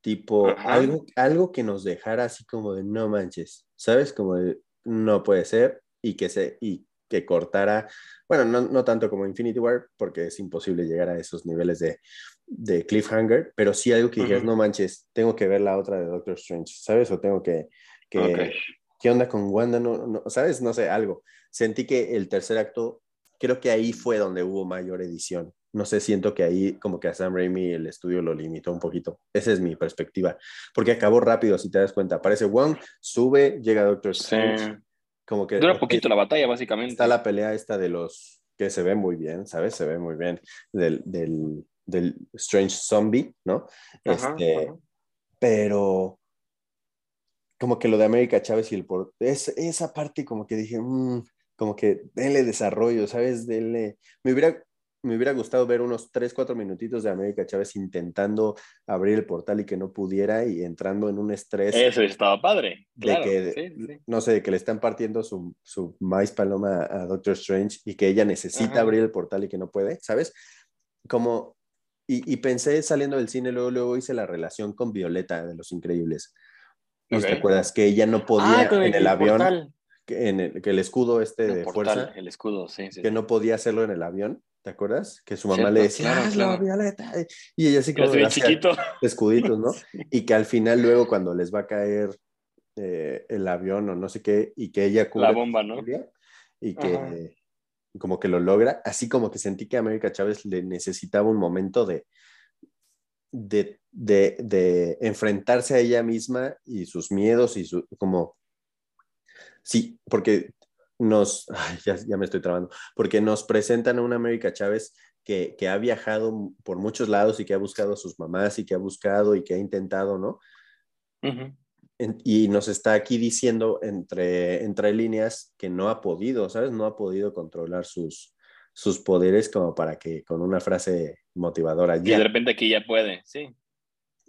tipo algo, algo que nos dejara así como de no manches, ¿sabes? Como de no puede ser y que se y que cortara, bueno, no, no tanto como Infinity War, porque es imposible llegar a esos niveles de, de cliffhanger, pero sí algo que dijeras, no manches, tengo que ver la otra de Doctor Strange, ¿sabes? O tengo que, que ¿qué onda con Wanda? No, no, ¿Sabes? No sé, algo. Sentí que el tercer acto, creo que ahí fue donde hubo mayor edición no sé, siento que ahí como que a Sam Raimi el estudio lo limitó un poquito. Esa es mi perspectiva. Porque acabó rápido, si te das cuenta. Aparece Wong, sube, llega Doctor Strange. Como que... Dura poquito la batalla, básicamente. Está la pelea esta de los... que se ve muy bien, ¿sabes? Se ve muy bien. Del, del, del Strange Zombie, ¿no? este, Pero como que lo de América Chávez y el por es, esa parte como que dije, mm, como que denle desarrollo, ¿sabes? Denle, me hubiera me hubiera gustado ver unos 3, 4 minutitos de América Chávez intentando abrir el portal y que no pudiera y entrando en un estrés. Eso estaba padre. De que, no sé, de que le están partiendo su, su maíz paloma a Doctor Strange y que ella necesita abrir el portal y que no puede, ¿sabes? Como, y, pensé saliendo del cine, luego, luego hice la relación con Violeta de Los Increíbles. ¿No te acuerdas? Que ella no podía ah, en el, avión. Que, en el, que el escudo este de fuerza. El escudo, sí, Que no podía hacerlo en el avión ¿Te acuerdas? Que su mamá le decía, claro, Violeta. Y ella así como. chiquito. Escuditos, ¿no? Y que al final, luego, cuando les va a caer eh, el avión o no sé qué, y que ella cubre. La bomba, ¿no? Y que como que lo logra. Así como que sentí que a América Chávez le necesitaba un momento de, de, de, de enfrentarse a ella misma y sus miedos y su. como. Sí, porque nos, ya, ya, me estoy trabando, porque nos presentan a una América Chávez que, que, ha viajado por muchos lados y que ha buscado a sus mamás y que ha buscado y que ha intentado, ¿no? y nos está aquí diciendo entre, entre líneas que no ha podido, ¿sabes? No ha podido controlar sus, sus poderes como para que con una frase motivadora ya. Y de repente aquí ya puede, sí.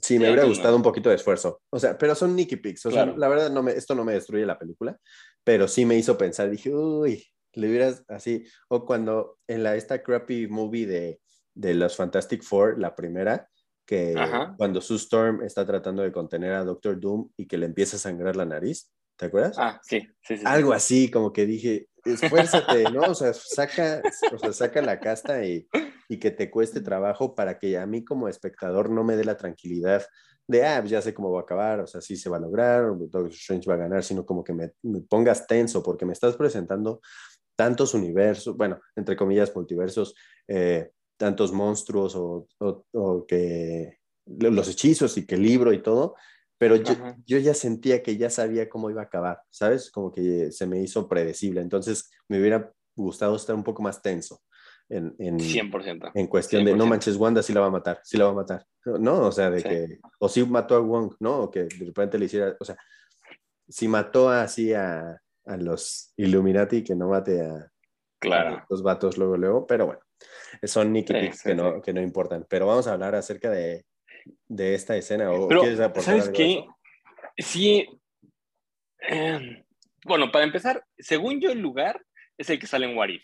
Sí, me hubiera gustado un poquito de esfuerzo. O sea, pero son Nicky Pics. O sea, la verdad, no me, esto no me destruye la película, pero sí me hizo pensar. Dije, uy, le hubieras así. O cuando en la esta crappy movie de, de los Fantastic Four, la primera, que cuando Sue Storm está tratando de contener a Doctor Doom y que le empieza a sangrar la nariz. ¿Te acuerdas? Ah, sí, sí, sí. Algo así, como que dije, esfuérzate, ¿no? O sea, saca, o sea, saca la casta y, y, que te cueste trabajo para que a mí como espectador no me dé la tranquilidad de, ah, pues ya sé cómo va a acabar, o sea, sí se va a lograr, Doctor Strange va a ganar, sino como que me, pongas tenso porque me estás presentando tantos universos, bueno, entre comillas, multiversos, eh, tantos monstruos o, o, o que los hechizos y que libro y todo, pero yo, yo, ya sentía que ya sabía cómo iba a acabar, ¿sabes? Como que se me hizo predecible, entonces me hubiera gustado estar un poco más tenso. En, en, 100%. En cuestión de, no manches, Wanda sí la va a matar, sí la va a matar, ¿no? O sea, de que, o sí mató a Wong, ¿no? O que de repente le hiciera, o sea, si mató así a, a los Illuminati, que no mate a, claro. los vatos luego, luego, pero bueno, son Nicky que, no, que no importan. Pero vamos a hablar acerca de, de esta escena? ¿O Pero, ¿sabes qué? Sí. Em, bueno, para empezar, según yo, el lugar es el que sale en What If,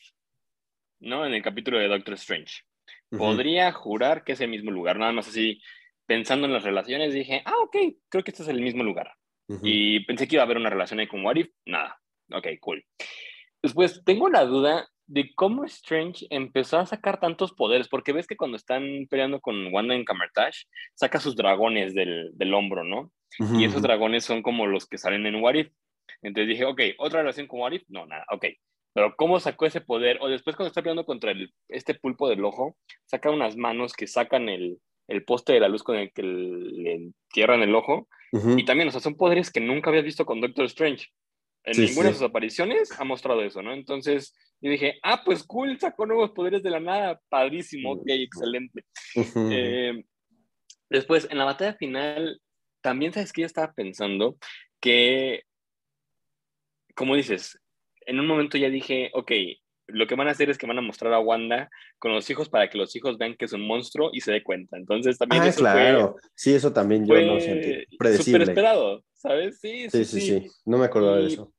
¿no? En el capítulo de Doctor Strange. Podría jurar que es el mismo lugar, nada más así, pensando en las relaciones, dije, ah, ok, creo que este es el mismo lugar. Y pensé que iba a haber una relación ahí con What If, nada. Ok, cool. Después, tengo la duda de cómo Strange empezó a sacar tantos poderes, porque ves que cuando están peleando con Wanda en Camertage, saca sus dragones del, del hombro, ¿no? Y esos dragones son como los que salen en What If. Entonces dije, ok, otra relación con What If, no, nada, ok. Pero cómo sacó ese poder, o después cuando está peleando contra el, este pulpo del ojo, saca unas manos que sacan el, el poste de la luz con el que le entierran el ojo. Y también, o sea, son poderes que nunca habías visto con Doctor Strange. En ninguna de sus apariciones ha mostrado eso, ¿no? Entonces, yo dije, ah, pues cool, sacó nuevos poderes de la nada, padrísimo, ok, excelente. Eh, después, en la batalla final, también sabes que yo estaba pensando que, como dices, en un momento ya dije, ok, lo que van a hacer es que van a mostrar a Wanda con los hijos para que los hijos vean que es un monstruo y se dé cuenta. Entonces también ah, claro. sí, eso también yo no sentí. Predecible. Súper esperado, ¿sabes? Sí sí sí, sí, No me acordaba de eso.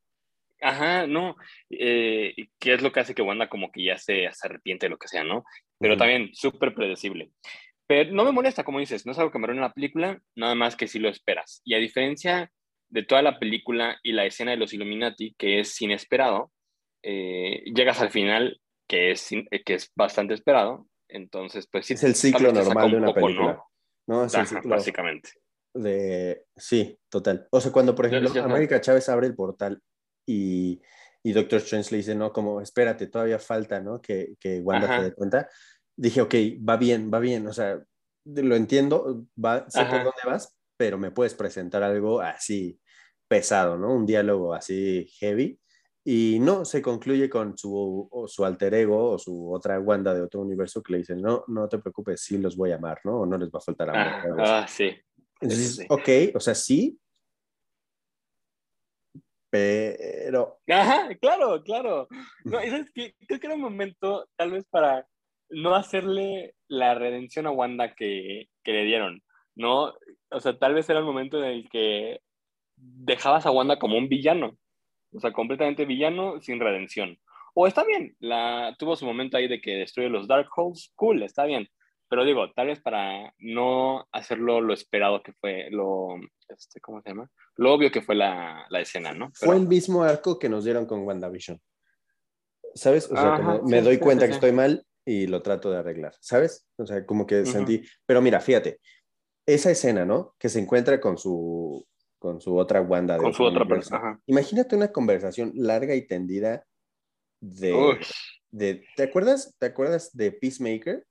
Ajá, no. Eh, ¿Qué es lo que hace que Wanda como que ya se, arrepiente de lo que sea, no? Pero también súper predecible. Pero no me molesta, como dices, no es algo que me en la película, nada más que si lo esperas. Y a diferencia de toda la película y la escena de los Illuminati, que es inesperado, eh, llegas al final, que es, que es bastante esperado. Entonces, pues sí. Es el ciclo normal de una película. ¿no? Es el ciclo básicamente. De... Sí, total. O sea, cuando, por ejemplo, América Chávez abre el portal y, y Doctor Strange le dice, no, como, espérate, todavía falta, ¿no? Que, que Wanda se dé cuenta. Dije, ok, va bien, va bien, o sea, lo entiendo, va, sé por dónde vas, pero me puedes presentar algo así pesado, ¿no? Un diálogo así heavy. Y no, se concluye con su, su alter ego o su otra Wanda de otro universo que le dice, no, no te preocupes, sí los voy a amar, ¿no? O no les va a faltar amor. Ah, ah sí. Entonces, ok, o sea, sí, pero... Ajá, claro, claro. No, ¿sabes qué? Creo que era un momento tal vez para no hacerle la redención a Wanda que, que le dieron, ¿no? O sea, tal vez era el momento en el que dejabas a Wanda como un villano, o sea, completamente villano sin redención. O está bien, la, tuvo su momento ahí de que destruye los Darkholds, cool, está bien. Pero digo, tal vez para no hacerlo lo esperado que fue, lo, este, ¿cómo se llama? Lo obvio que fue la, la escena, ¿no? Fue el mismo arco que nos dieron con WandaVision. ¿Sabes? O sea, como me doy cuenta que estoy mal y lo trato de arreglar, ¿sabes? O sea, como que sentí, pero mira, fíjate, esa escena, ¿no? Que se encuentra con su, con su otra Wanda. con su otra persona. Imagínate una conversación larga y tendida de, de, ¿te acuerdas? ¿Te acuerdas de Peacemaker?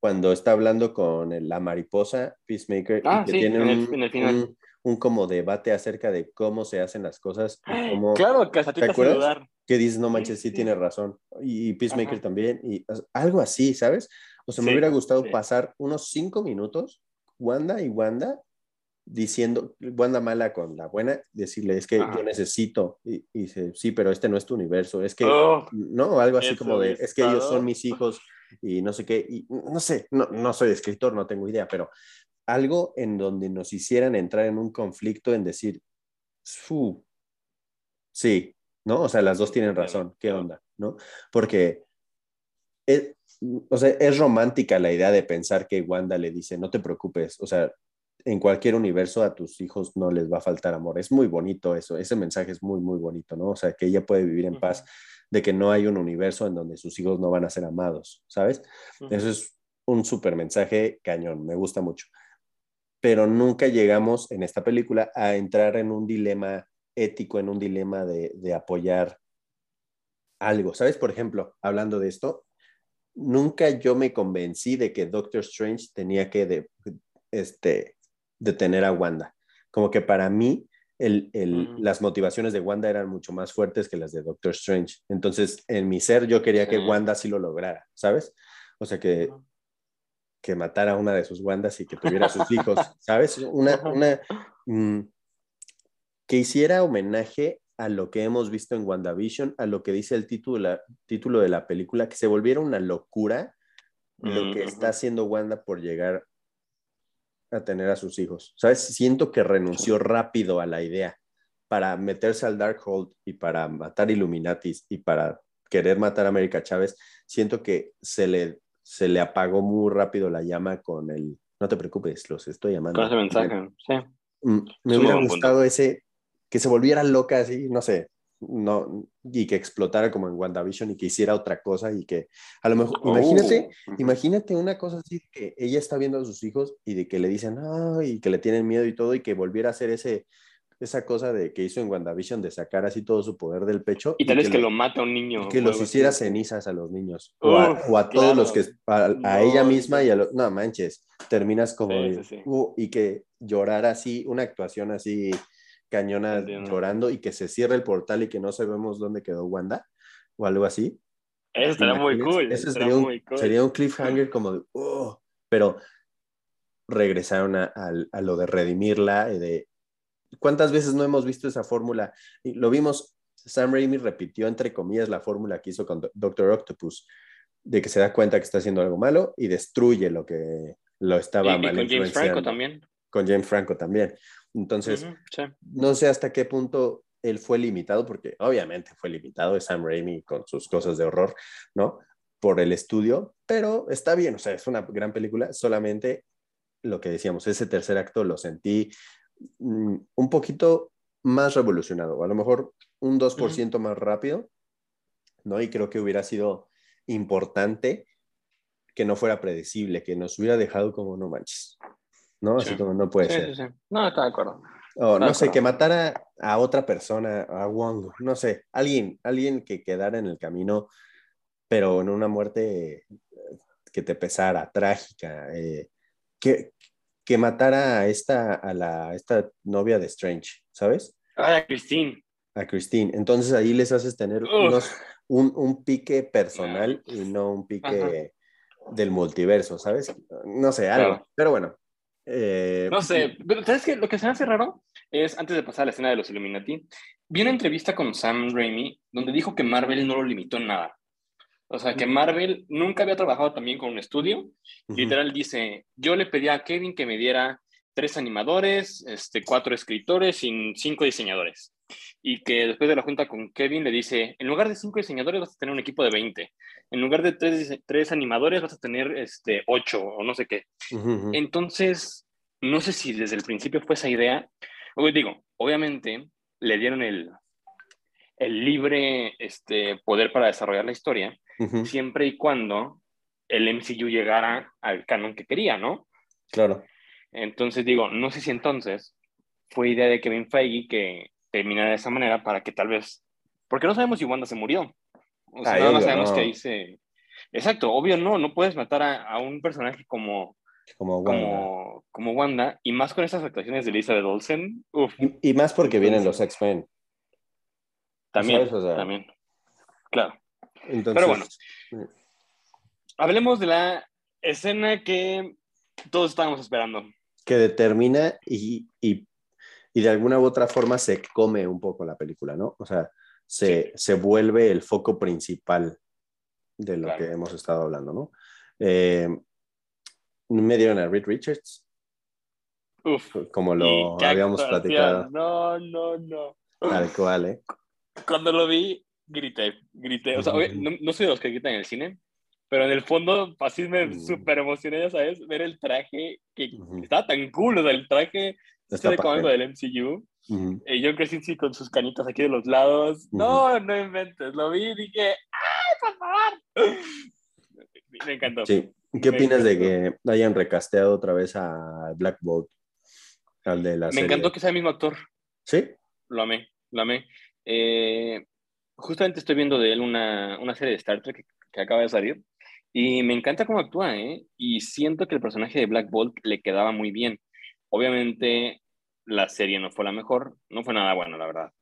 Cuando está hablando con la mariposa Peacemaker ah, y que tiene un, un, como debate acerca de cómo se hacen las cosas. cómo, claro, que hasta te, acuerdas? Que dices, no manches, sí, tiene razón. Y, Peacemaker también. Y algo así, ¿sabes? O sea, me hubiera gustado pasar unos cinco minutos, Wanda y Wanda, diciendo, Wanda mala con la buena, decirle, es que yo necesito, y, dice, sí, pero este no es tu universo, es que, oh, no, algo así como de, es que ellos son mis hijos y no sé qué, y no sé, no, no soy escritor, no tengo idea, pero algo en donde nos hicieran entrar en un conflicto en decir, sí, ¿no? O sea, las dos tienen razón, ¿qué onda? ¿No? Porque es, o sea, es romántica la idea de pensar que Wanda le dice, no te preocupes, o sea, en cualquier universo a tus hijos no les va a faltar amor. Es muy bonito eso, ese mensaje es muy, muy bonito, ¿no? O sea, que ella puede vivir en paz de que no hay un universo en donde sus hijos no van a ser amados, ¿sabes? Eso es un súper mensaje cañón, me gusta mucho. Pero nunca llegamos en esta película a entrar en un dilema ético, en un dilema de, de apoyar algo, ¿sabes? Por ejemplo, hablando de esto, nunca yo me convencí de que Doctor Strange tenía que de, este, detener a Wanda. Como que para mí el, las motivaciones de Wanda eran mucho más fuertes que las de Doctor Strange. Entonces, en mi ser yo quería que Wanda sí lo lograra, ¿sabes? O sea, que, que matara a una de sus Wandas y que tuviera sus hijos, ¿sabes? Una, una mm, que hiciera homenaje a lo que hemos visto en WandaVision, a lo que dice el título, título de la película, que se volviera una locura lo que está haciendo Wanda por llegar a tener a sus hijos. ¿Sabes? Siento que renunció rápido a la idea para meterse al Darkhold y para matar Illuminatis y para querer matar a América Chávez. Siento que se le, se le apagó muy rápido la llama con el. No te preocupes, los estoy llamando. Con ese mensaje, sí. Mm, me hubiera gustado ese, que se volviera loca así, no sé. no, y que explotara como en WandaVision y que hiciera otra cosa y que a lo mejor, imagínate, oh, imagínate una cosa así, que ella está viendo a sus hijos y de que le dicen, ay, y que le tienen miedo y todo, y que volviera a hacer ese, esa cosa de que hizo en WandaVision de sacar así todo su poder del pecho. Y tal vez que, lo, mata a un niño. que los hiciera cenizas a los niños. o, a, todos los que, a, ella misma y a los, no manches, terminas como, uh, y que llorar así, una actuación así cañona llorando y que se cierre el portal y que no sabemos dónde quedó Wanda o algo así. Eso estaría muy cool. Eso sería, un, sería un cliffhanger como de, oh, pero regresaron a, a, lo de redimirla, y de cuántas veces no hemos visto esa fórmula. Lo vimos, Sam Raimi repitió entre comillas la fórmula que hizo con Doctor Octopus, de que se da cuenta que está haciendo algo malo y destruye lo que lo estaba y, mal. con James Franco también. Con James Franco también. Entonces, no sé hasta qué punto él fue limitado, porque obviamente fue limitado, es Sam Raimi con sus cosas de horror, ¿no? Por el estudio, pero está bien, o sea, es una gran película, solamente lo que decíamos, ese tercer acto lo sentí mm, un poquito más revolucionado, o a lo mejor un 2% más rápido, ¿no? Y creo que hubiera sido importante que no fuera predecible, que nos hubiera dejado como no manches, ¿no? Así como no puede ser. Sí, no, está de acuerdo. O no sé, que matara a otra persona, a Wong, no sé, alguien, alguien que quedara en el camino, pero en una muerte que te pesara, trágica, eh, que, que matara a esta, a la, esta novia de Strange, ¿sabes? Ah, a Christine. A Christine. Entonces ahí les haces tener unos, un, un, pique personal y no un pique del multiverso, ¿sabes? No sé, algo. Pero bueno, eh, no sé, pero ¿sabes qué? Lo que se me hace raro es, antes de pasar a la escena de los Illuminati, vi una entrevista con Sam Raimi donde dijo que Marvel no lo limitó en nada. O sea, que Marvel nunca había trabajado también con un estudio. Literal dice, yo le pedí a Kevin que me diera tres animadores, este, cuatro escritores y cinco diseñadores. Y que después de la junta con Kevin le dice, en lugar de cinco diseñadores vas a tener un equipo de 20. En lugar de tres, tres animadores vas a tener este, ocho o no sé qué. Entonces, no sé si desde el principio fue esa idea. O digo, obviamente le dieron el, el libre este, poder para desarrollar la historia, siempre y cuando el MCU llegara al canon que quería, ¿no? Claro. Entonces digo, no sé si entonces fue idea de Kevin Feige que terminara de esa manera para que tal vez, porque no sabemos si Wanda se murió. O sea, no sabemos qué dice. Exacto, obvio no, no puedes matar a, un personaje como, como Wanda. Como, Wanda, y más con esas actuaciones de Lisa de Olsen. Y, más porque vienen los X-Men. También, también. Claro. Pero bueno, eh. hablemos de la escena que todos estábamos esperando. Que determina y, y, y, de alguna u otra forma se come un poco la película, ¿no? O sea, se, se vuelve el foco principal de lo que hemos estado hablando, ¿no? Eh, me dieron a Reed Richards. Uf, como lo habíamos platicado. No, no, no. Tal cual, ¿eh? Cuando lo vi, grité, grité. O sea, no, no soy de los que gritan en el cine, pero en el fondo, así me súper emocioné, ya sabes, ver el traje que estaba tan cool, o sea, el traje de algo del MCU. Y John Krasinski con sus canitas aquí de los lados. No, no inventes. Lo vi y dije, ¡ay, por favor! Me encantó. Sí. ¿Qué opinas de que hayan recasteado otra vez a Black Bolt? Al de la Me encantó que sea el mismo actor. ¿Sí? Lo amé, lo amé. Eh, justamente estoy viendo de él una, una serie de Star Trek que, que, acaba de salir y me encanta cómo actúa, ¿eh? Y siento que el personaje de Black Bolt le quedaba muy bien. Obviamente la serie no fue la mejor, no fue nada bueno, la verdad.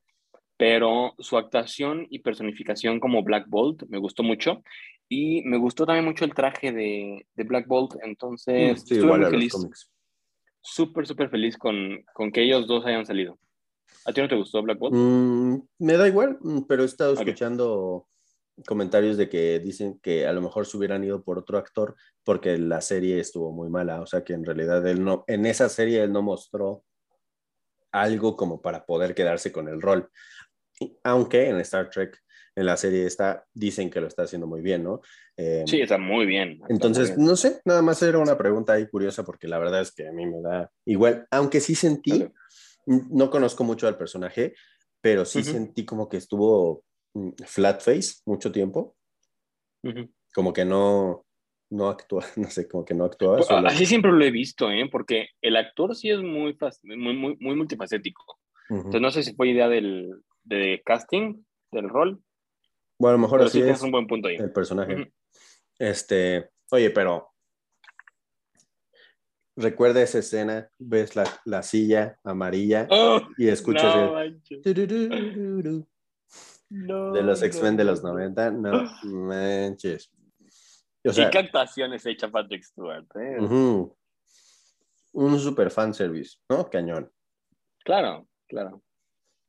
Pero su actuación y personificación como Black Bolt me gustó mucho. Y me gustó también mucho el traje de, de Black Bolt. Entonces, mm, estuve muy feliz. Súper, súper feliz con, con que ellos dos hayan salido. ¿A ti no te gustó Black Bolt? Mm, me da igual, mm, pero he estado escuchando comentarios de que dicen que a lo mejor se hubieran ido por otro actor porque la serie estuvo muy mala, o sea que en realidad él no, en esa serie él no mostró algo como para poder quedarse con el rol. Aunque en Star Trek, en la serie esta, dicen que lo está haciendo muy bien, ¿no? Eh, sí, está muy bien. entonces, no sé, nada más era una pregunta ahí curiosa porque la verdad es que a mí me da igual, aunque sí sentí, no conozco mucho al personaje, pero sí sentí como que estuvo flat face mucho tiempo. Como que no, no actúa, no sé, como que no actuaba. Pues, así siempre lo he visto, ¿eh? Porque el actor sí es muy, muy, muy, muy multifacético. Entonces no sé si fue idea del de casting, del rol. Bueno, a lo mejor así es un buen punto ahí. el personaje. Este, oye, pero recuerda esa escena, ves la, la silla amarilla oh, y escuchas el de los X-Men de los 90, no manches. O sea, ¿Y qué actuaciones echa Patrick Stewart? Eh? Un super fan service, ¿no? Cañón. Claro, claro.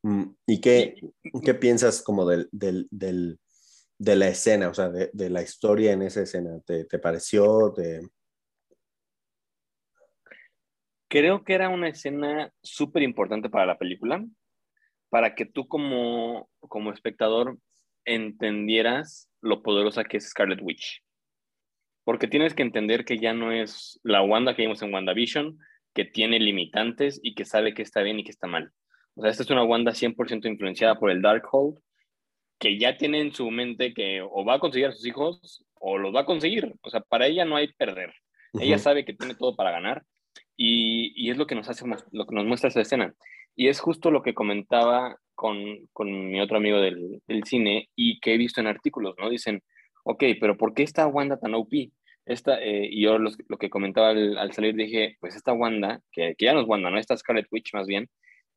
Mm, ¿Y qué, qué piensas como del, del, del, de la escena, o sea, de, de, la historia en esa escena? ¿Te, te pareció? Te... Creo que era una escena súper importante para la película, para que tú como, como espectador entendieras lo poderosa que es Scarlet Witch. Porque tienes que entender que ya no es la Wanda que vimos en WandaVision, que tiene limitantes y que sabe que está bien y que está mal. O sea, esta es una Wanda 100% influenciada por el Darkhold, que ya tiene en su mente que o va a conseguir a sus hijos o los va a conseguir. O sea, para ella no hay perder. Ella sabe que tiene todo para ganar y, y, es lo que nos hace, lo que nos muestra esa escena. Y es justo lo que comentaba con, con mi otro amigo del, del, cine y que he visto en artículos, ¿no? Dicen, ok, pero ¿por qué esta Wanda tan OP? Esta, eh, y yo lo, lo, que comentaba al, al, salir dije, pues esta Wanda, que, que ya no es Wanda, ¿no? Esta Scarlet Witch más bien,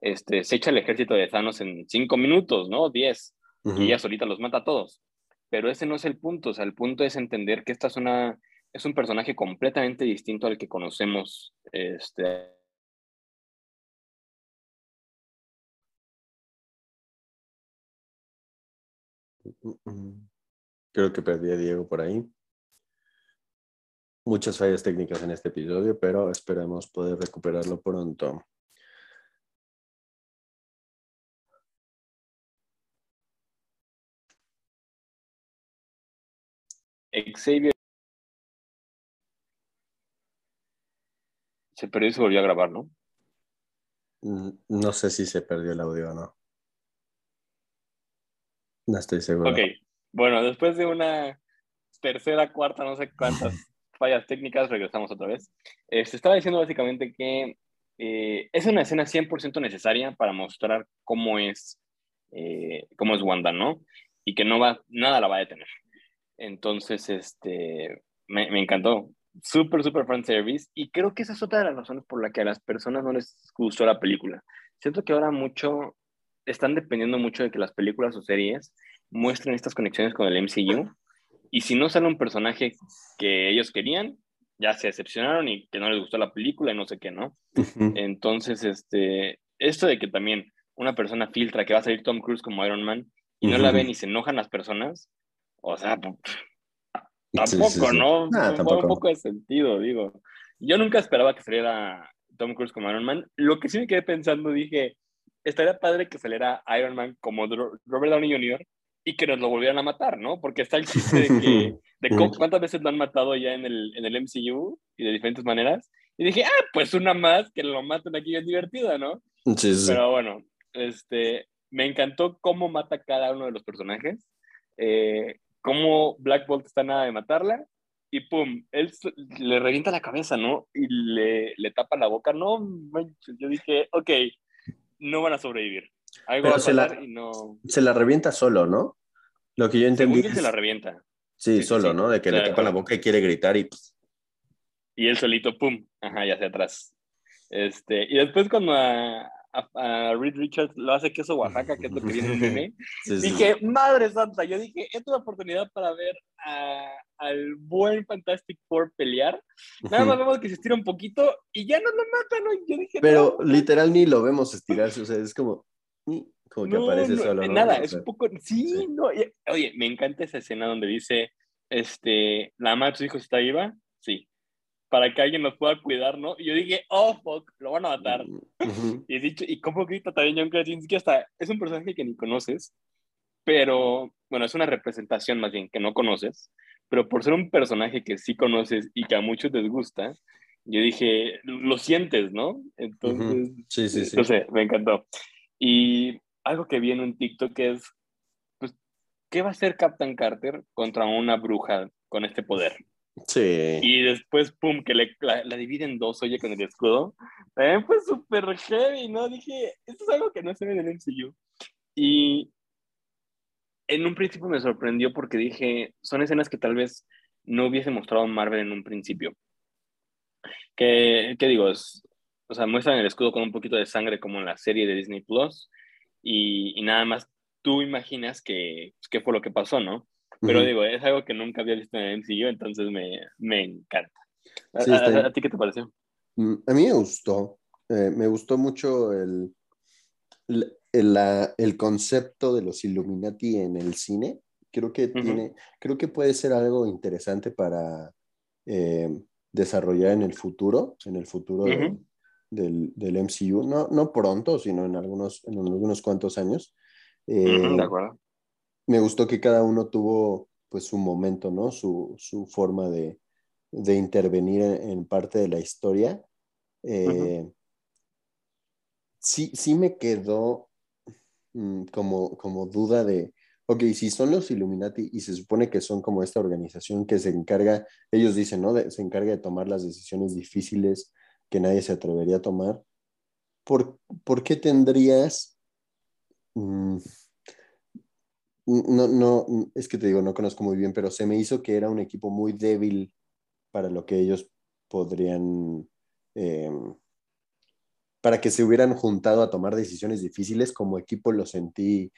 este, se echa el ejército de Thanos en cinco minutos, ¿no? Diez. Y ella solita los mata a todos. Pero ese no es el punto. O sea, el punto es entender que esta es una, es un personaje completamente distinto al que conocemos. Este, Creo que perdí a Diego por ahí. Muchas fallas técnicas en este episodio, pero esperemos poder recuperarlo pronto. Xavier se perdió y se volvió a grabar, ¿no? Mm, no sé si se perdió el audio o no. No estoy seguro. Ok, bueno, después de una tercera, cuarta, no sé cuántas fallas técnicas, regresamos otra vez. Eh, se estaba diciendo básicamente que eh, es una escena 100% necesaria para mostrar cómo es, eh, cómo es Wanda, ¿no? Y que no va, nada la va a detener. Entonces, este, me, me encantó. Súper, súper fan service. Y creo que esa es otra de las razones por la que a las personas no les gustó la película. Siento que ahora mucho, están dependiendo mucho de que las películas o series muestren estas conexiones con el MCU. Y si no sale un personaje que ellos querían, ya se decepcionaron y que no les gustó la película y no sé qué, ¿no? Entonces, este, esto de que también una persona filtra que va a salir Tom Cruise como Iron Man y no la ven y se enojan las personas, o sea, tampoco, ¿no? Ah, un poco de sentido, digo. Yo nunca esperaba que saliera Tom Cruise como Iron Man. Lo que sí me quedé pensando, dije, estaría padre que saliera Iron Man como Robert Downey Jr. y que nos lo volvieran a matar, ¿no? Porque está el chiste de que, de cuántas veces lo han matado ya en el, en el MCU y de diferentes maneras. Y dije, ah, pues una más, que lo maten aquí es divertida, ¿no? Sí, sí. Pero bueno, este, me encantó cómo mata cada uno de los personajes. Eh, cómo Black Bolt está nada de matarla y pum, él le revienta la cabeza, ¿no? Y le, le tapa la boca. No, yo dije, ok, no van a sobrevivir. Algo va a se la, y no... Se la revienta solo, ¿no? Lo que yo entendí. se la revienta. Sí, solo, ¿no? De que le tapa la boca y quiere gritar y. Y él solito, pum, ajá, ya hacia atrás. Este, y después cuando a, a, Reed Richards lo hace queso Oaxaca, que es lo que viene en el meme. dije, madre santa, yo dije, esta es una oportunidad para ver al buen Fantastic Four pelear. Nada más vemos que se estira un poquito y ya no lo matan, ¿no? Yo dije, Pero literal ni lo vemos estirarse, o sea, es como... Como que aparece solo. ¿no? Nada, es un poco. Sí, no. Oye, me encanta esa escena donde dice: este, La mamá de tus hijos está viva. Sí, para que alguien nos pueda cuidar, ¿no? Y yo dije, oh, fuck, lo van a matar. y, dicho, y cómo grita también John Krasinski, hasta es un personaje que ni conoces, pero, bueno, es una representación más bien que no conoces, pero por ser un personaje que sí conoces y que a muchos les gusta, yo dije, lo sientes, ¿no? Entonces, sí, sí, sí. no sé, me encantó. Y algo que vi en un TikTok es, pues, ¿qué va a hacer Captain Carter contra una bruja con este poder? Sí. Y después, pum, que le, la, la divide en dos, oye, con el escudo. También fue súper heavy, ¿no? Dije, esto es algo que no se ve en el MCU. Y en un principio me sorprendió porque dije, son escenas que tal vez no hubiese mostrado Marvel en un principio. ¿Qué, qué digo? Es, o sea, muestran el escudo con un poquito de sangre como en la serie de Disney Plus y, y nada más tú imaginas que, qué fue lo que pasó, ¿no? Pero digo, es algo que nunca había visto en el MCU, entonces me, me encanta. ¿A, Sí, a- está bien. a ti qué te pareció? Mm, A mí me gustó. Eh, me gustó mucho el, el, el- la- el concepto de los Illuminati en el cine. Creo que tiene, creo que puede ser algo interesante para eh, desarrollar en el futuro, en el futuro del, del MCU. No, no pronto, sino en algunos, en algunos cuantos años. Eh, de acuerdo. Me gustó que cada uno tuvo pues su momento, ¿no? Su, su forma de, de intervenir en, en parte de la historia. Eh, sí, sí me quedó mm, como, como duda de, ok, si son los Illuminati y se supone que son como esta organización que se encarga, ellos dicen, ¿no? De- se encarga de tomar las decisiones difíciles que nadie se atrevería a tomar. ¿Por, por qué tendrías... mm, no, no, es que te digo, no conozco muy bien, pero se me hizo que era un equipo muy débil para lo que ellos podrían, eh, para que se hubieran juntado a tomar decisiones difíciles, como equipo lo sentí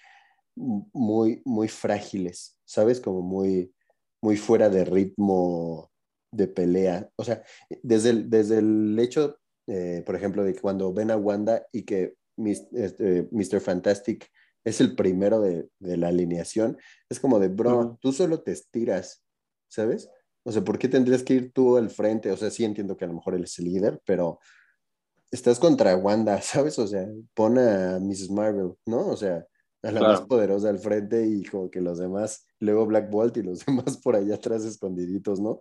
muy, muy frágiles, ¿sabes? Como muy, muy fuera de ritmo de pelea. O sea, desde el, desde el hecho, eh, por ejemplo, de cuando ven a Wanda y que mis- este, Mr. Fantastic es el primero de, de la alineación, es como de, bro, tú solo te estiras, ¿sabes? O sea, ¿por qué tendrías que ir tú al frente? O sea, sí entiendo que a lo mejor él es el líder, pero estás contra Wanda, ¿sabes? O sea, pon a Mrs. Marvel, ¿no? O sea, a la Claro. más poderosa al frente y como que los demás, luego Black Bolt y los demás por allá atrás escondiditos, ¿no?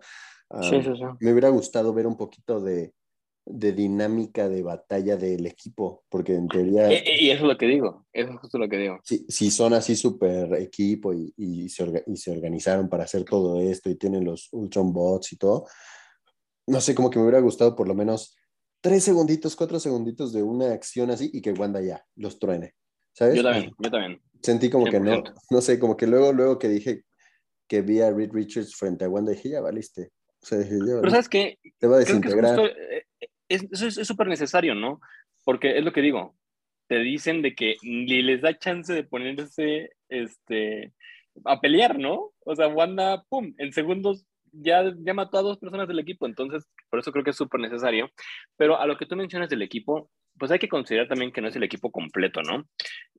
Sí, Um, sí, sí. me hubiera gustado ver un poquito de, de dinámica de batalla del equipo, porque en teoría, E- e- Y eso es lo que digo, eso es justo lo que digo. si, si son así súper equipo y, y, se orga- y se organizaron para hacer todo esto y tienen los Ultron bots y todo, no sé, como que me hubiera gustado por lo menos tres segunditos, cuatro segunditos de una acción así y que Wanda ya los truene, ¿sabes? Yo también, yo también. Sentí como que no, 100%. no sé, como que luego, luego que dije que vi a Reed Richards frente a Wanda, dije, ya valiste. O sea, dije, ya Pero valiste. sabes qué, Te va a creo que es desintegrar. justo, es- eso es súper necesario, ¿no? Porque es lo que digo, te dicen de que ni les da chance de ponerse, este, a pelear, ¿no? O sea, Wanda, pum, en segundos ya, ya mató a dos personas del equipo, entonces por eso creo que es súper necesario. Pero a lo que tú mencionas del equipo, pues hay que considerar también que no es el equipo completo, ¿no?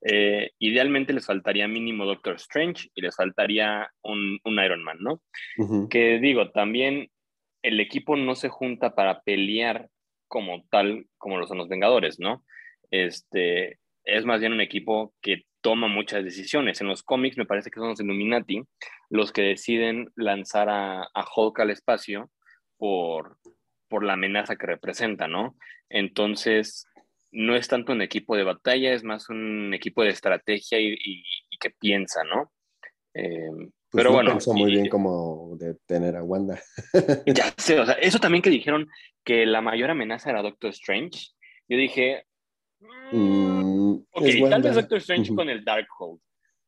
Eh, idealmente les faltaría mínimo Doctor Strange y les faltaría un, un Iron Man, ¿no? Que digo, también el equipo no se junta para pelear como tal, como lo son los Vengadores, ¿no? Este, es más bien un equipo que toma muchas decisiones. En los cómics me parece que son los Illuminati los que deciden lanzar a, a Hulk al espacio por, por la amenaza que representa, ¿no? Entonces, no es tanto un equipo de batalla, es más un equipo de estrategia y, y- y que piensa, ¿no? Eh, Pues pero no bueno, pensó muy y- bien como de tener a Wanda. ya sé, o sea, eso también que dijeron que la mayor amenaza era Doctor Strange. Yo dije, mm, Mm, ok, tal vez Doctor Strange con el Darkhold,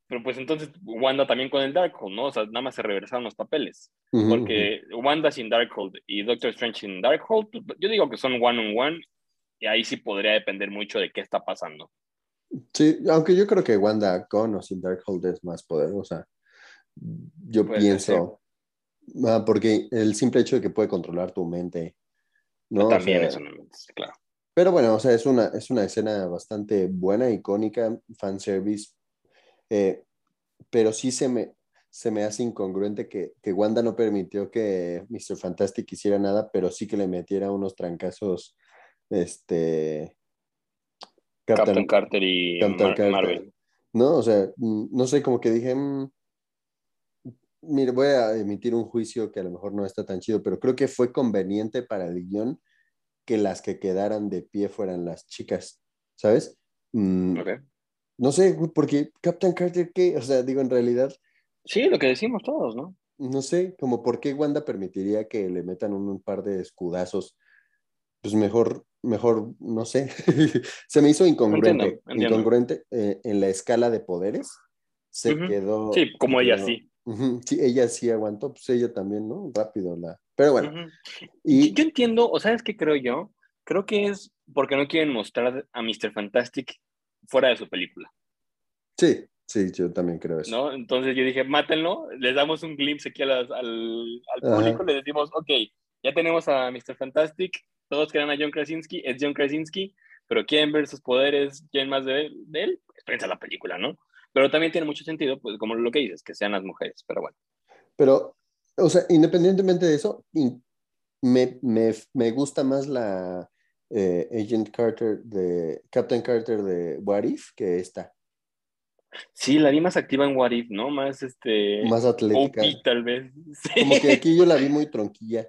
pero pues entonces Wanda también con el Darkhold, ¿no? O sea, nada más se reversaron los papeles, porque Wanda sin Darkhold y Doctor Strange sin Darkhold, yo digo que son one on one y ahí sí podría depender mucho de qué está pasando. Sí, aunque yo creo que Wanda con o sin Darkhold es más poderosa. Yo Puede pienso, ah, porque el simple hecho de que puede controlar tu mente, ¿no? O también sea, eso no claro. Pero bueno, o sea, es una, es una escena bastante buena, icónica, fanservice, eh, pero sí se me, se me hace incongruente que, que Wanda no permitió que Mr. Fantastic hiciera nada, pero sí que le metiera unos trancazos, este, Captain, Carter y Captain Mar- Carter. Marvel. ¿no? O sea, mm, no sé, como que dije, mm, mire, voy a emitir un juicio que a lo mejor no está tan chido, pero creo que fue conveniente para el guion que las que quedaran de pie fueran las chicas, ¿sabes? Mm, Ok. no sé, porque Captain Carter, ¿qué? O sea, digo, en realidad. Sí, lo que decimos todos, ¿no? No sé, como por qué Wanda permitiría que le metan un, par de escudazos. Pues mejor, mejor, no sé. Se me hizo incongruente. Incongruente eh, en la escala de poderes. Se quedó. Sí, como ella sí. Sí, ella sí aguantó, pues ella también, ¿no? Rápido la. Pero bueno. y... Yo entiendo, o sabes qué creo yo, creo que es porque no quieren mostrar a Mr. Fantastic fuera de su película. Sí, sí, yo también creo eso. ¿No? Entonces yo dije, mátenlo, les damos un glimpse aquí al, al, público, le decimos, ok, ya tenemos a Mr. Fantastic, todos quedan a John Krasinski, es John Krasinski, pero quieren ver sus poderes, quieren más de, de él, espérense la película, ¿no? Pero también tiene mucho sentido, pues como lo que dices, que sean las mujeres, pero bueno. Pero, o sea, independientemente de eso, me, me, me gusta más la, eh, Agent Carter de Captain Carter de What If que esta. Sí, la vi más activa en What If, ¿no? Más este. Más atlética. tal vez. Como que aquí yo la vi muy tronquilla.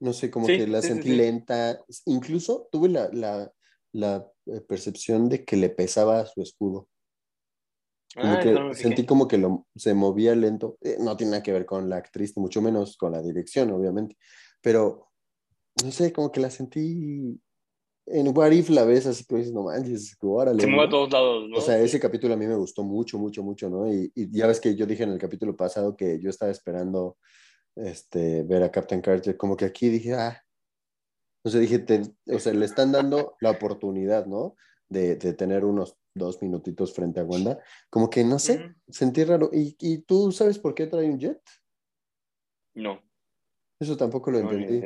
No sé, como que la sentí lenta. Incluso tuve la, la, la, eh, percepción de que le pesaba su escudo. Como ah, que sentí como que lo, se movía lento. Eh, no tiene nada que ver con la actriz, mucho menos con la dirección, obviamente. Pero, no sé, como que la sentí en What If la ves así que dices, no manches, órale. Se mueve a todos lados, ¿no? O sea, ese capítulo a mí me gustó mucho, mucho, mucho, ¿no? Y, ya ves que yo dije en el capítulo pasado que yo estaba esperando este, ver a Captain Carter, como que aquí dije, ah, o sea, dije, o sea, le están dando la oportunidad, ¿no? De, de, tener unos dos minutitos frente a Wanda. Como que, no sé, sentí raro. ¿Y, ¿Y, tú sabes por qué trae un jet? No. Eso tampoco lo entendí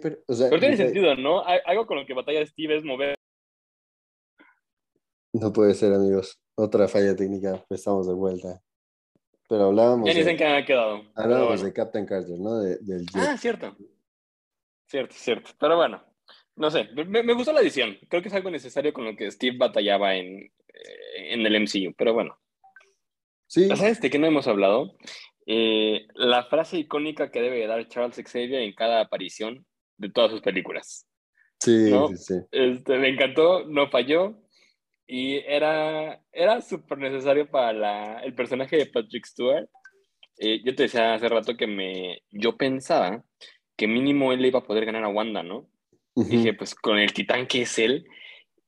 pero, tiene sentido, ¿no? Algo con lo que batalla Steve es mover. No puede ser, amigos. Otra falla técnica, estamos de vuelta. Pero hablábamos. Ya dicen que ha quedado. Hablábamos de Captain Carter, ¿no? del Ah, cierto. Cierto, cierto. Pero bueno, no sé. Me, gustó la edición. Creo que es algo necesario con lo que Steve batallaba en, eh, en el MCU. Pero bueno. Sí. ¿Sabes de qué no hemos hablado? Eh, la frase icónica que debe dar Charles Xavier en cada aparición de todas sus películas. Sí, sí, sí. Este, me encantó, no falló. Y era, era súper necesario para el personaje de Patrick Stewart. Eh, yo te decía hace rato que me, yo pensaba que mínimo él le iba a poder ganar a Wanda, ¿no? Dije, pues con el titán que es él.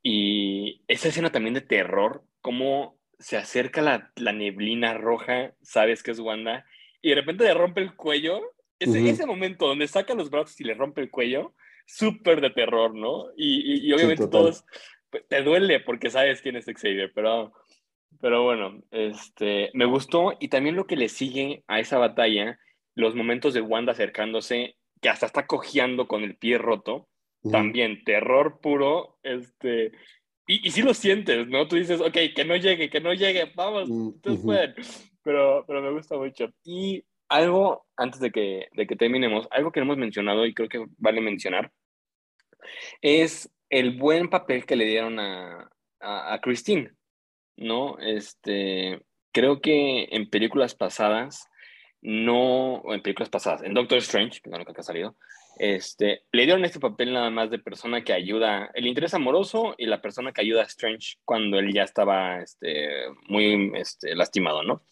Y esa escena también de terror, cómo se acerca la, la, neblina roja, sabes que es Wanda, y de repente le rompe el cuello. Ese, ese momento donde saca los brazos y le rompe el cuello, súper de terror, ¿no? Y, y, obviamente todos pues, te duele porque sabes quién es Xavier, pero, pero bueno, este, me gustó y también lo que le sigue a esa batalla, los momentos de Wanda acercándose, que hasta está cojeando con el pie roto, también terror puro, este, y, y sí lo sientes, ¿no? Tú dices, ok, que no llegue, que no llegue, vamos, mm, tú puedes. Pero, pero me gusta mucho. Y algo, antes de que, de que terminemos, algo que no hemos mencionado y creo que vale mencionar, es el buen papel que le dieron a, a, a Christine, ¿no? Este, creo que en películas pasadas, no, en películas pasadas, en Doctor Strange, que no lo que ha salido, este, le dieron este papel nada más de persona que ayuda, el interés amoroso y la persona que ayuda a Strange cuando él ya estaba este, muy este, lastimado, ¿no?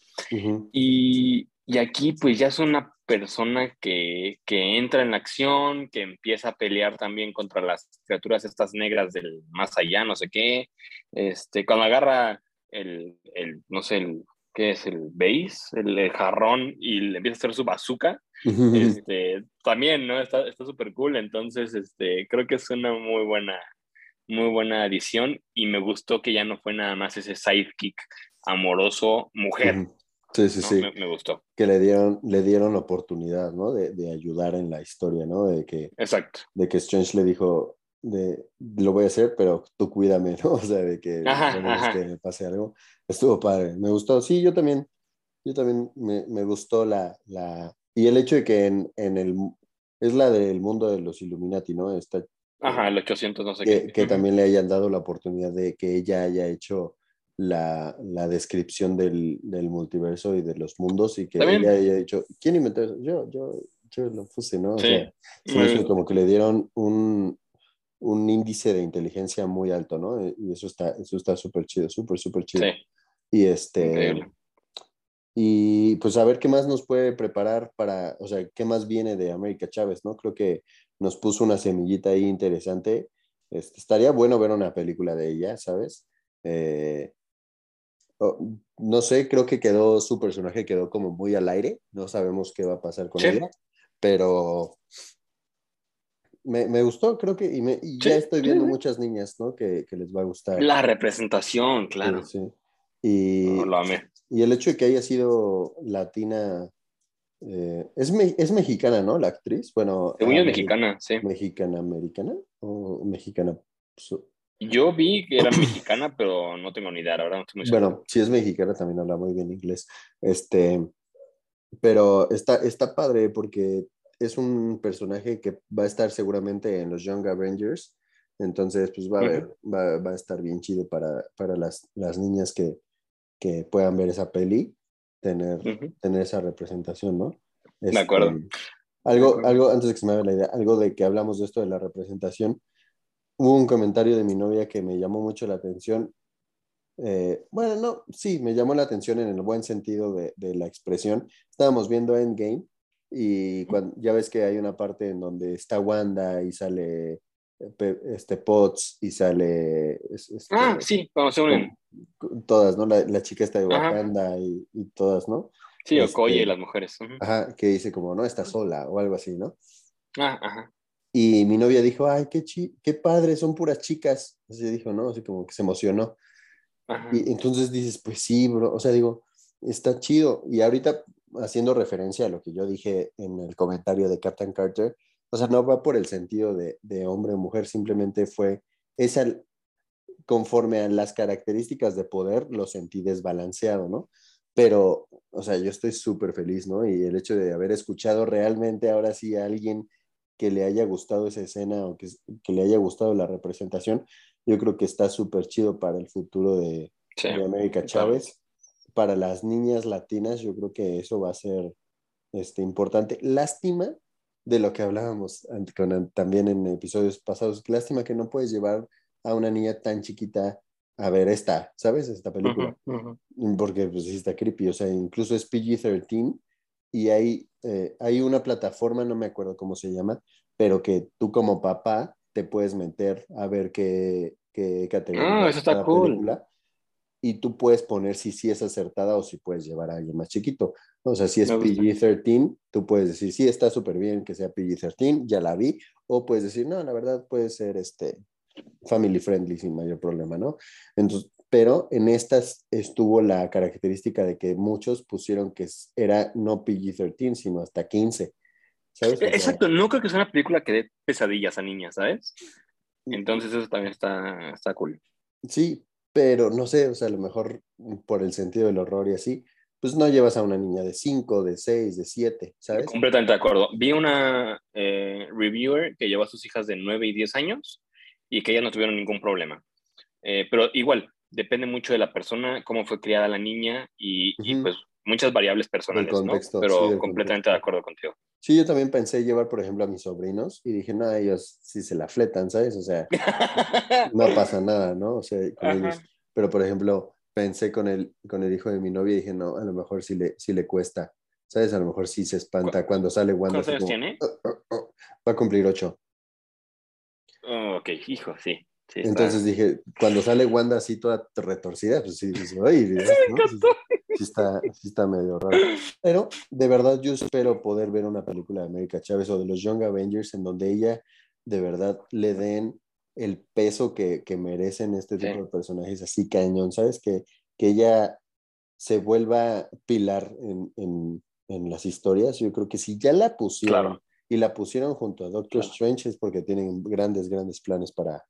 y, y, aquí pues ya es una persona que, que, entra en acción, que empieza a pelear también contra las criaturas estas negras del más allá, no sé qué, este, cuando agarra el, el no sé, el, ¿qué es? El base, el, jarrón y le empieza a hacer su bazooka, este, también, ¿no? Está súper cool, entonces, este, creo que es una muy buena, muy buena adición y me gustó que ya no fue nada más ese sidekick amoroso mujer. Sí, sí, sí. Me, gustó. Que le dieron, le dieron la oportunidad, ¿no? De, de, ayudar en la historia, ¿no? De que, Exacto. De que Strange le dijo, de, lo voy a hacer, pero tú cuídame, ¿no? O sea, de que, que me pase algo. Estuvo padre, me gustó. Sí, yo también, yo también me, me gustó la, la, y el hecho de que en, en, el, es la del mundo de los Illuminati, ¿no? Está, Ajá, el 800, no sé que, qué. Que también le hayan dado la oportunidad de que ella haya hecho la, la descripción del, del, multiverso y de los mundos y que ella haya dicho, ¿quién inventó eso? Yo, yo, yo lo puse, ¿no? O sea, como que le dieron un, un índice de inteligencia muy alto, ¿no? Y eso está eso está súper chido, súper, súper chido. Sí. Y este... Y pues a ver qué más nos puede preparar para, o sea, qué más viene de América Chávez, ¿no? Creo que nos puso una semillita ahí interesante. Este, estaría bueno ver una película de ella, ¿sabes? Eh, no sé, creo que quedó, su personaje quedó como muy al aire, no sabemos qué va a pasar con ella, pero me, me, gustó, creo que, y, ya estoy viendo muchas niñas, ¿no? Que, que, les va a gustar. La representación, claro. Sí, Y, lo amé. Y el hecho de que haya sido latina, eh, es, es mexicana, ¿no? La actriz, bueno. Según es mexicana, sí. ¿Mexicana americana o mexicana? Yo vi que era mexicana, pero no tengo ni idea, ahora no estoy muy Bueno, si es mexicana también habla muy bien inglés. Este, pero está, está padre porque es un personaje que va a estar seguramente en los Young Avengers. Entonces, pues va a, va, va, a estar bien chido para, para las, las niñas que, que, puedan ver esa peli, tener, tener esa representación, ¿no? de acuerdo. Este, algo, algo, antes de que se me haga la idea, algo de que hablamos de esto de la representación, hubo un comentario de mi novia que me llamó mucho la atención. Eh, bueno, no, sí, me llamó la atención en el buen sentido de, de la expresión. Estábamos viendo Endgame y cuando, ya ves que hay una parte en donde está Wanda y sale este Potts y sale... Este, ah, sí, vamos a unen. Todas, ¿no? La, la, chica está de Wakanda y, y, todas, ¿no? Sí, Okoye y este, las mujeres. Ajá, que dice como, no, está sola o algo así, ¿no? Ah, ajá. Y mi novia dijo, ay, qué, chi qué padre, son puras chicas. Así dijo, ¿no? Así como que se emocionó. Y entonces dices, pues sí, bro, o sea, digo, está chido. Y ahorita, haciendo referencia a lo que yo dije en el comentario de Captain Carter, o sea, no va por el sentido de, de hombre o mujer, simplemente fue esa, conforme a las características de poder, lo sentí desbalanceado, ¿no? Pero, o sea, yo estoy súper feliz, ¿no? Y el hecho de haber escuchado realmente ahora sí a alguien que le haya gustado esa escena o que, que le haya gustado la representación, yo creo que está súper chido para el futuro de, América Chávez. Para las niñas latinas, yo creo que eso va a ser este, importante. Lástima de lo que hablábamos también en episodios pasados, lástima que no puedes llevar a una niña tan chiquita a ver esta, ¿sabes? Esta película. Porque pues sí está creepy, o sea, incluso es PG-13 y hay, eh, hay una plataforma, no me acuerdo cómo se llama, pero que tú como papá te puedes meter a ver qué, qué categoría. Ah, eso está cool. Y tú puedes poner si sí es acertada o si puedes llevar a alguien más chiquito. O sea, si es PG-13, tú puedes decir, sí, está súper bien que sea PG-13, ya la vi. O puedes decir, no, la verdad puede ser este family friendly sin mayor problema, ¿no? Entonces, pero en estas estuvo la característica de que muchos pusieron que era no PG-13, sino hasta 15. ¿sabes? Exacto, no creo que sea una película que dé pesadillas a niñas, ¿sabes? Entonces eso también está, está cool. Sí, pero no sé, o sea, a lo mejor por el sentido del horror y así, pues no llevas a una niña de 5, de 6, de 7, ¿sabes? Completamente de acuerdo. Vi una eh, reviewer que lleva a sus hijas de 9 y 10 años y que ellas no tuvieron ningún problema. Eh, pero igual, depende mucho de la persona, cómo fue criada la niña y, pues muchas variables personales, ¿no? Pero completamente de acuerdo contigo. Sí, yo también pensé llevar, por ejemplo, a mis sobrinos y dije, no, ellos sí se la fletan, ¿sabes? O sea, no pasa nada, ¿no? O sea, Pero, por ejemplo, pensé con el, con el hijo de mi novia y dije, no, a lo mejor sí le, sí le cuesta, ¿sabes? A lo mejor sí se espanta cuando sale Wanda. ¿Cuántos años tiene? Oh, oh, oh". Va a cumplir ocho. ok, hijo, sí. Entonces dije, cuando sale Wanda así toda retorcida, pues sí, sí, está, sí está medio raro. Pero de verdad yo espero poder ver una película de América Chávez o de los Young Avengers en donde ella de verdad le den el peso que, que merecen este tipo de personajes así cañón, ¿sabes? Que, que ella se vuelva pilar en, en, en, las historias. Yo creo que si ya la pusieron y la pusieron junto a Doctor Strange es porque tienen grandes, grandes planes para,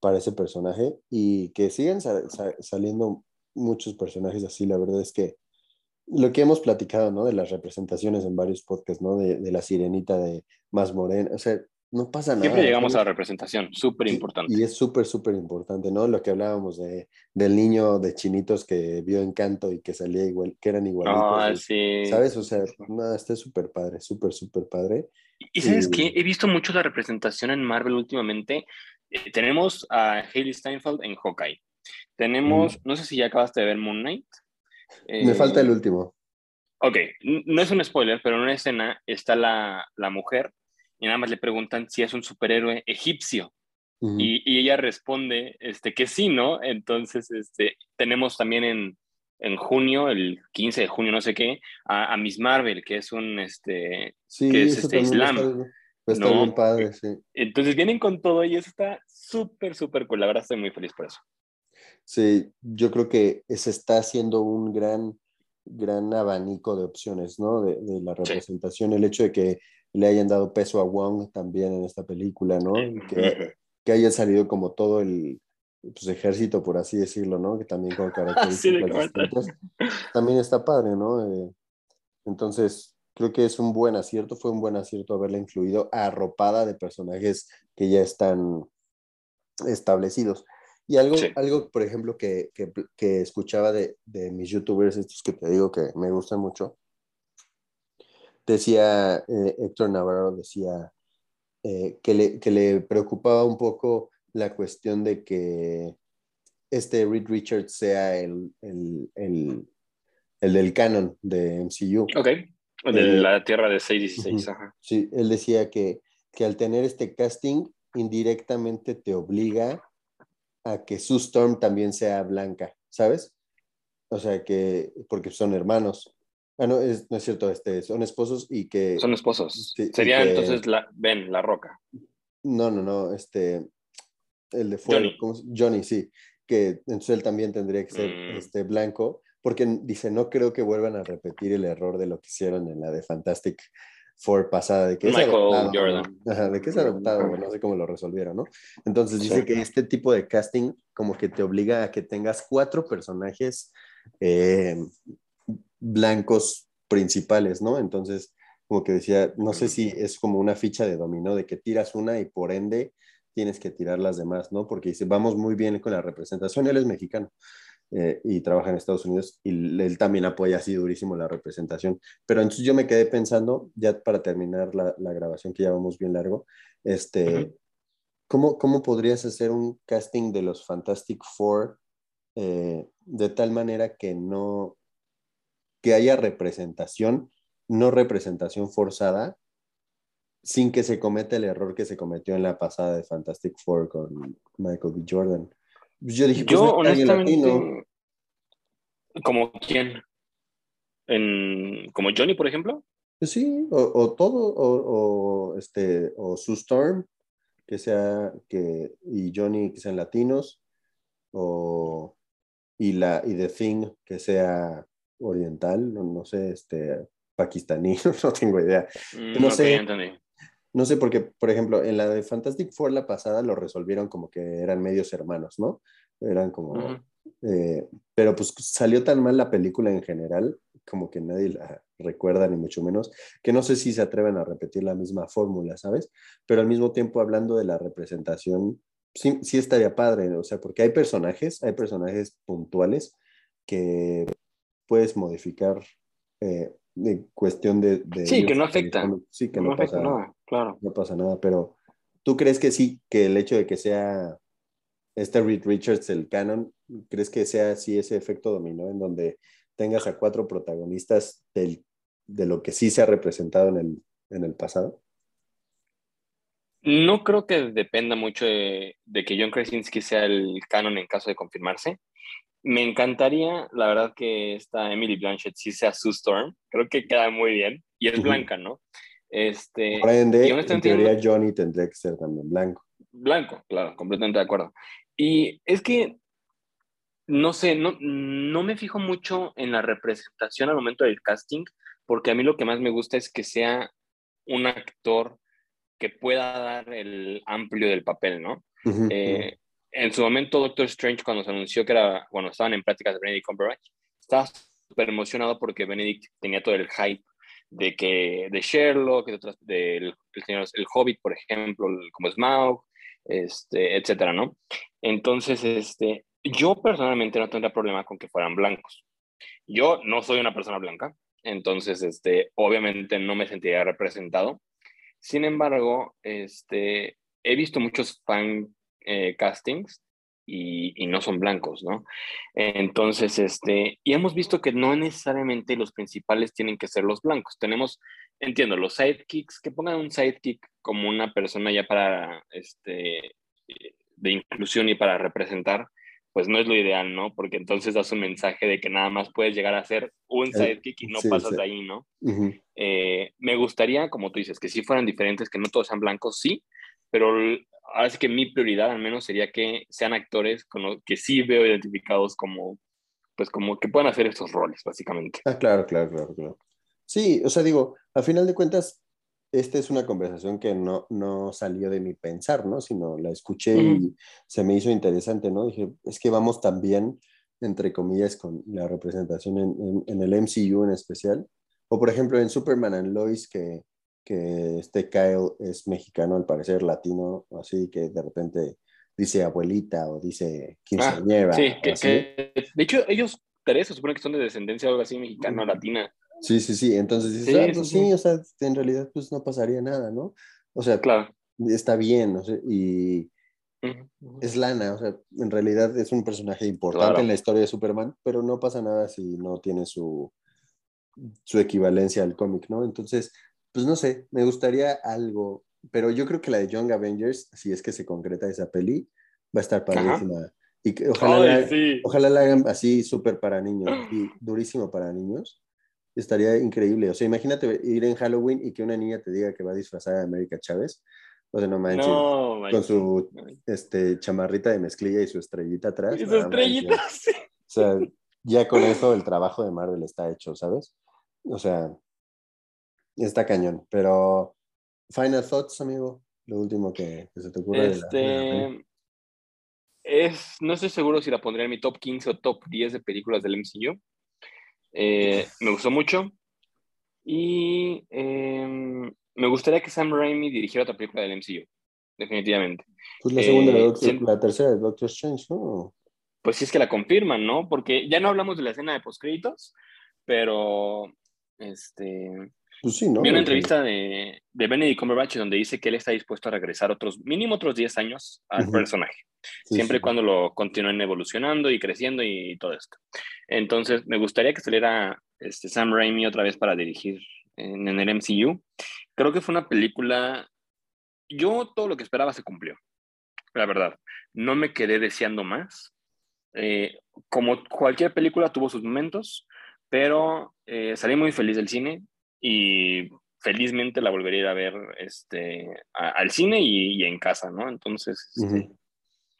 para ese personaje y que sigan saliendo muchos personajes así. La verdad es que lo que hemos platicado, ¿no? De las representaciones en varios podcasts, ¿no? De, de la sirenita de más morena, o sea, no pasa nada. Siempre llegamos a la representación, súper importante. Y, es súper, súper importante, ¿no? Lo que hablábamos de, del niño de chinitos que vio Encanto y que salía igual, que eran igualitos. Ah, sí. ¿Sabes? O sea, nada, está súper padre, súper, súper padre. Y, sabes qué, he visto mucho la representación en Marvel últimamente eh, tenemos a Hailey Steinfeld en Hawkeye. Tenemos, no sé si ya acabaste de ver Moon Knight. Me falta el último. Ok, no es un spoiler, pero en una escena está la, la mujer y nada más le preguntan si es un superhéroe egipcio. y, y, ella responde este, que sí, ¿no? Entonces, este, tenemos también en, en junio, el 15 de junio, no sé qué, a, a Miss Marvel, que es un, este, sí, que es este Islam. Está, bien padre, sí. Entonces vienen con todo y eso está súper, súper cool. La verdad estoy muy feliz por eso. Sí, yo creo que se está haciendo un gran, gran abanico de opciones, ¿no? De, de la representación. El hecho de que le hayan dado peso a Wong también en esta película, ¿no? Que, que haya salido como todo el pues, ejército, por así decirlo, ¿no? Que también con características También está padre, ¿no? Eh, entonces, creo que es un buen acierto, fue un buen acierto haberla incluido arropada de personajes que ya están establecidos. Y algo, algo por ejemplo, que, que, que escuchaba de, de, mis youtubers, estos que te digo que me gustan mucho, decía eh, Héctor Navarro, decía eh, que, le, que le preocupaba un poco la cuestión de que este Reed Richards sea el, el, el, el del canon de MCU. Ok, de eh, la Tierra de 616. Ajá. Sí, él decía que, que al tener este casting, indirectamente te obliga a que su Storm también sea blanca, ¿sabes? O sea que, porque son hermanos. Ah, no, es, no es cierto, este, son esposos y que... Son esposos. Sería entonces la, Ben, la roca. No, no, no, este, el de Johnny. Johnny, sí, que entonces él también tendría que ser mm. este, blanco, porque dice, no creo que vuelvan a repetir el error de lo que hicieron en la de Fantastic Four pasada, de que es adoptado, Jordan. de que es adoptado, no sé cómo lo resolvieron, ¿no? Entonces dice que este tipo de casting como que te obliga a que tengas cuatro personajes eh, blancos principales, ¿no? Entonces, como que decía, no sé si es como una ficha de dominó, de que tiras una y por ende tienes que tirar las demás, ¿no? Porque dice, vamos muy bien con la representación, él es mexicano eh, y trabaja en Estados Unidos y él también apoya así durísimo la representación. Pero entonces yo me quedé pensando, ya para terminar la, la grabación que ya vamos bien largo, este, ¿cómo, ¿cómo, podrías hacer un casting de los Fantastic Four eh, de tal manera que no, que haya representación, no representación forzada, sin que se cometa el error que se cometió en la pasada de Fantastic Four con Michael B. Jordan. Yo dije, pues yo honestamente, ¿como quién? ¿En, ¿Como Johnny, por ejemplo? Pues sí, o, todo, o, este, o Sue Storm, que sea, que, y Johnny que sean latinos, o, y, la, y The Thing que sea oriental, no, no sé, este, pakistaní, no tengo idea. Mm, no sé. No sé, porque, por ejemplo, en la de Fantastic Four la pasada lo resolvieron como que eran medios hermanos, ¿no? Eran como... Eh, pero pues salió tan mal la película en general, como que nadie la recuerda, ni mucho menos, que no sé si se atreven a repetir la misma fórmula, ¿sabes? Pero al mismo tiempo, hablando de la representación, sí, sí estaría padre, o sea, porque hay personajes, hay personajes puntuales que puedes modificar eh, de cuestión de, sí, que no afecta. Sí, que no, pasa nada, claro. No pasa nada, pero ¿tú crees que sí, que el hecho de que sea este Reed Richards el canon, crees que sea así ese efecto dominó en donde tengas a cuatro protagonistas del, de lo que sí se ha representado en el, en el pasado? No creo que dependa mucho de, de, que John Krasinski sea el canon en caso de confirmarse. Me encantaría, la verdad, que esta Emily Blanchett sí sea Sue Storm. Creo que queda muy bien. Y es blanca, ¿no? Este, Por ende, en teoría Johnny tendría que ser también blanco. Blanco, claro, completamente de acuerdo. Y es que, no sé, no, no me fijo mucho en la representación al momento del casting, porque a mí lo que más me gusta es que sea un actor que pueda dar el amplio del papel, ¿no? en su momento Doctor Strange cuando se anunció que era, cuando estaban en prácticas de Benedict Cumberbatch, estaba súper emocionado porque Benedict tenía todo el hype de que de Sherlock, de otras, del el, el, Hobbit, por ejemplo, como Smaug, este, etcétera, ¿no? Entonces, este, yo personalmente no tendría problema con que fueran blancos. Yo no soy una persona blanca, entonces, este, obviamente no me sentiría representado. Sin embargo, este, he visto muchos fan eh, castings y, no son blancos, ¿no? Entonces, este, y hemos visto que no necesariamente los principales tienen que ser los blancos. Tenemos, entiendo, los sidekicks, que pongan un sidekick como una persona ya para, este, de inclusión y para representar, pues no es lo ideal, ¿no? Porque entonces das un mensaje de que nada más puedes llegar a ser un eh, sidekick y no pasas de ahí, ¿no? Eh, me gustaría, como tú dices, que sí fueran diferentes, que no todos sean blancos, sí, pero ahora sí que mi prioridad al menos sería que sean actores con los que sí veo identificados como, pues como que puedan hacer estos roles, básicamente. Ah, claro, claro, claro, claro. Sí, o sea, digo, a final de cuentas, esta es una conversación que no, no salió de mi pensar, ¿no? Sino la escuché y se me hizo interesante, ¿no? Dije, es que vamos también, entre comillas, con la representación en, en, el MCU en especial. O por ejemplo en Superman and Lois, que que este Kyle es mexicano, al parecer latino, así que de repente dice abuelita o dice quinceañera. Ah, sí, que, de hecho ellos tres se supone que son de descendencia o algo así mexicano, latina. Sí, sí, sí, entonces dices, sí, ah, pues sí, o sea, en realidad pues no pasaría nada, ¿no? O sea, claro. está bien, o sea, y es lana, o sea, en realidad es un personaje importante en la historia de Superman, pero no pasa nada si no tiene su, su equivalencia al cómic, ¿no? Entonces, pues no sé, me gustaría algo, pero yo creo que la de Young Avengers, si es que se concreta esa peli, va a estar padrísima. Y que ojalá, la, ojalá la hagan así súper para niños, y durísimo para niños. Estaría increíble. O sea, imagínate ir en Halloween y que una niña te diga que va a disfrazar a América Chávez. O sea, no manches. con su este, chamarrita de mezclilla y su estrellita atrás. Y su estrellita, sí. O sea, ya con eso el trabajo de Marvel está hecho, ¿sabes? O sea, Está cañón, pero final thoughts, amigo, lo último que, se te ocurre. Este, es, no estoy seguro si la pondría en mi top 15 o top 10 de películas del MCU. Eh, me gustó mucho y em, me gustaría que Sam Raimi dirigiera otra película del MCU, definitivamente. Pues la segunda, eh, la tercera de Doctor Strange, ¿no? Pues sí es que la confirman, ¿no? Porque ya no hablamos de la escena de postcréditos, pero este pues Vi una entrevista de, de Benedict Cumberbatch donde dice que él está dispuesto a regresar otros, mínimo otros 10 años al personaje, siempre y cuando lo continúen evolucionando y creciendo y, todo esto. Entonces, me gustaría que saliera este, Sam Raimi otra vez para dirigir en, el MCU. Creo que fue una película, yo todo lo que esperaba se cumplió, la verdad. No me quedé deseando más. Eh, como cualquier película tuvo sus momentos, pero eh, salí muy feliz del cine y felizmente la volvería a ir a ver este, al cine y, en casa, ¿no? Entonces, este,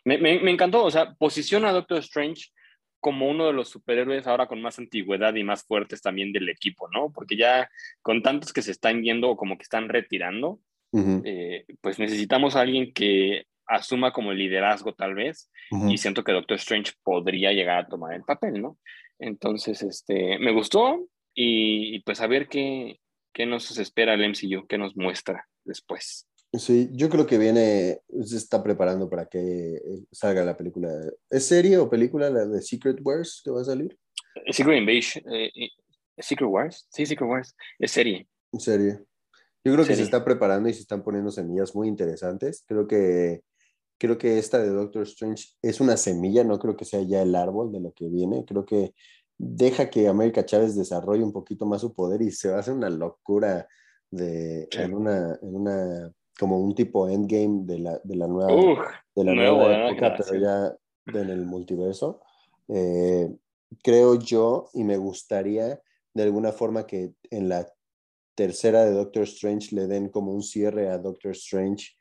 me, me, encantó, o sea, posiciona a Doctor Strange como uno de los superhéroes ahora con más antigüedad y más fuertes también del equipo, ¿no? Porque ya con tantos que se están yendo o como que están retirando, eh, pues necesitamos a alguien que asuma como el liderazgo tal vez y siento que Doctor Strange podría llegar a tomar el papel, ¿no? Entonces, este, me gustó, y, pues a ver qué, qué nos espera el MCU, qué nos muestra después. Sí, yo creo que viene, se está preparando para que eh, salga la película. ¿Es serie o película la de Secret Wars que va a salir? Secret Invasion, eh, eh, Secret Wars, sí, Secret Wars, es serie. Serie. Yo creo que se está preparando y se están poniendo semillas muy interesantes. Creo que, creo que esta de Doctor Strange es una semilla, no creo que sea ya el árbol de lo que viene. Creo que deja que América Chávez desarrolle un poquito más su poder y se va a hacer una locura de, en, una, en una, como un tipo endgame de la, de la nueva, de la nueva época, pero ya en el multiverso. Eh, creo yo, y me gustaría de alguna forma que en la tercera de Doctor Strange le den como un cierre a Doctor Strange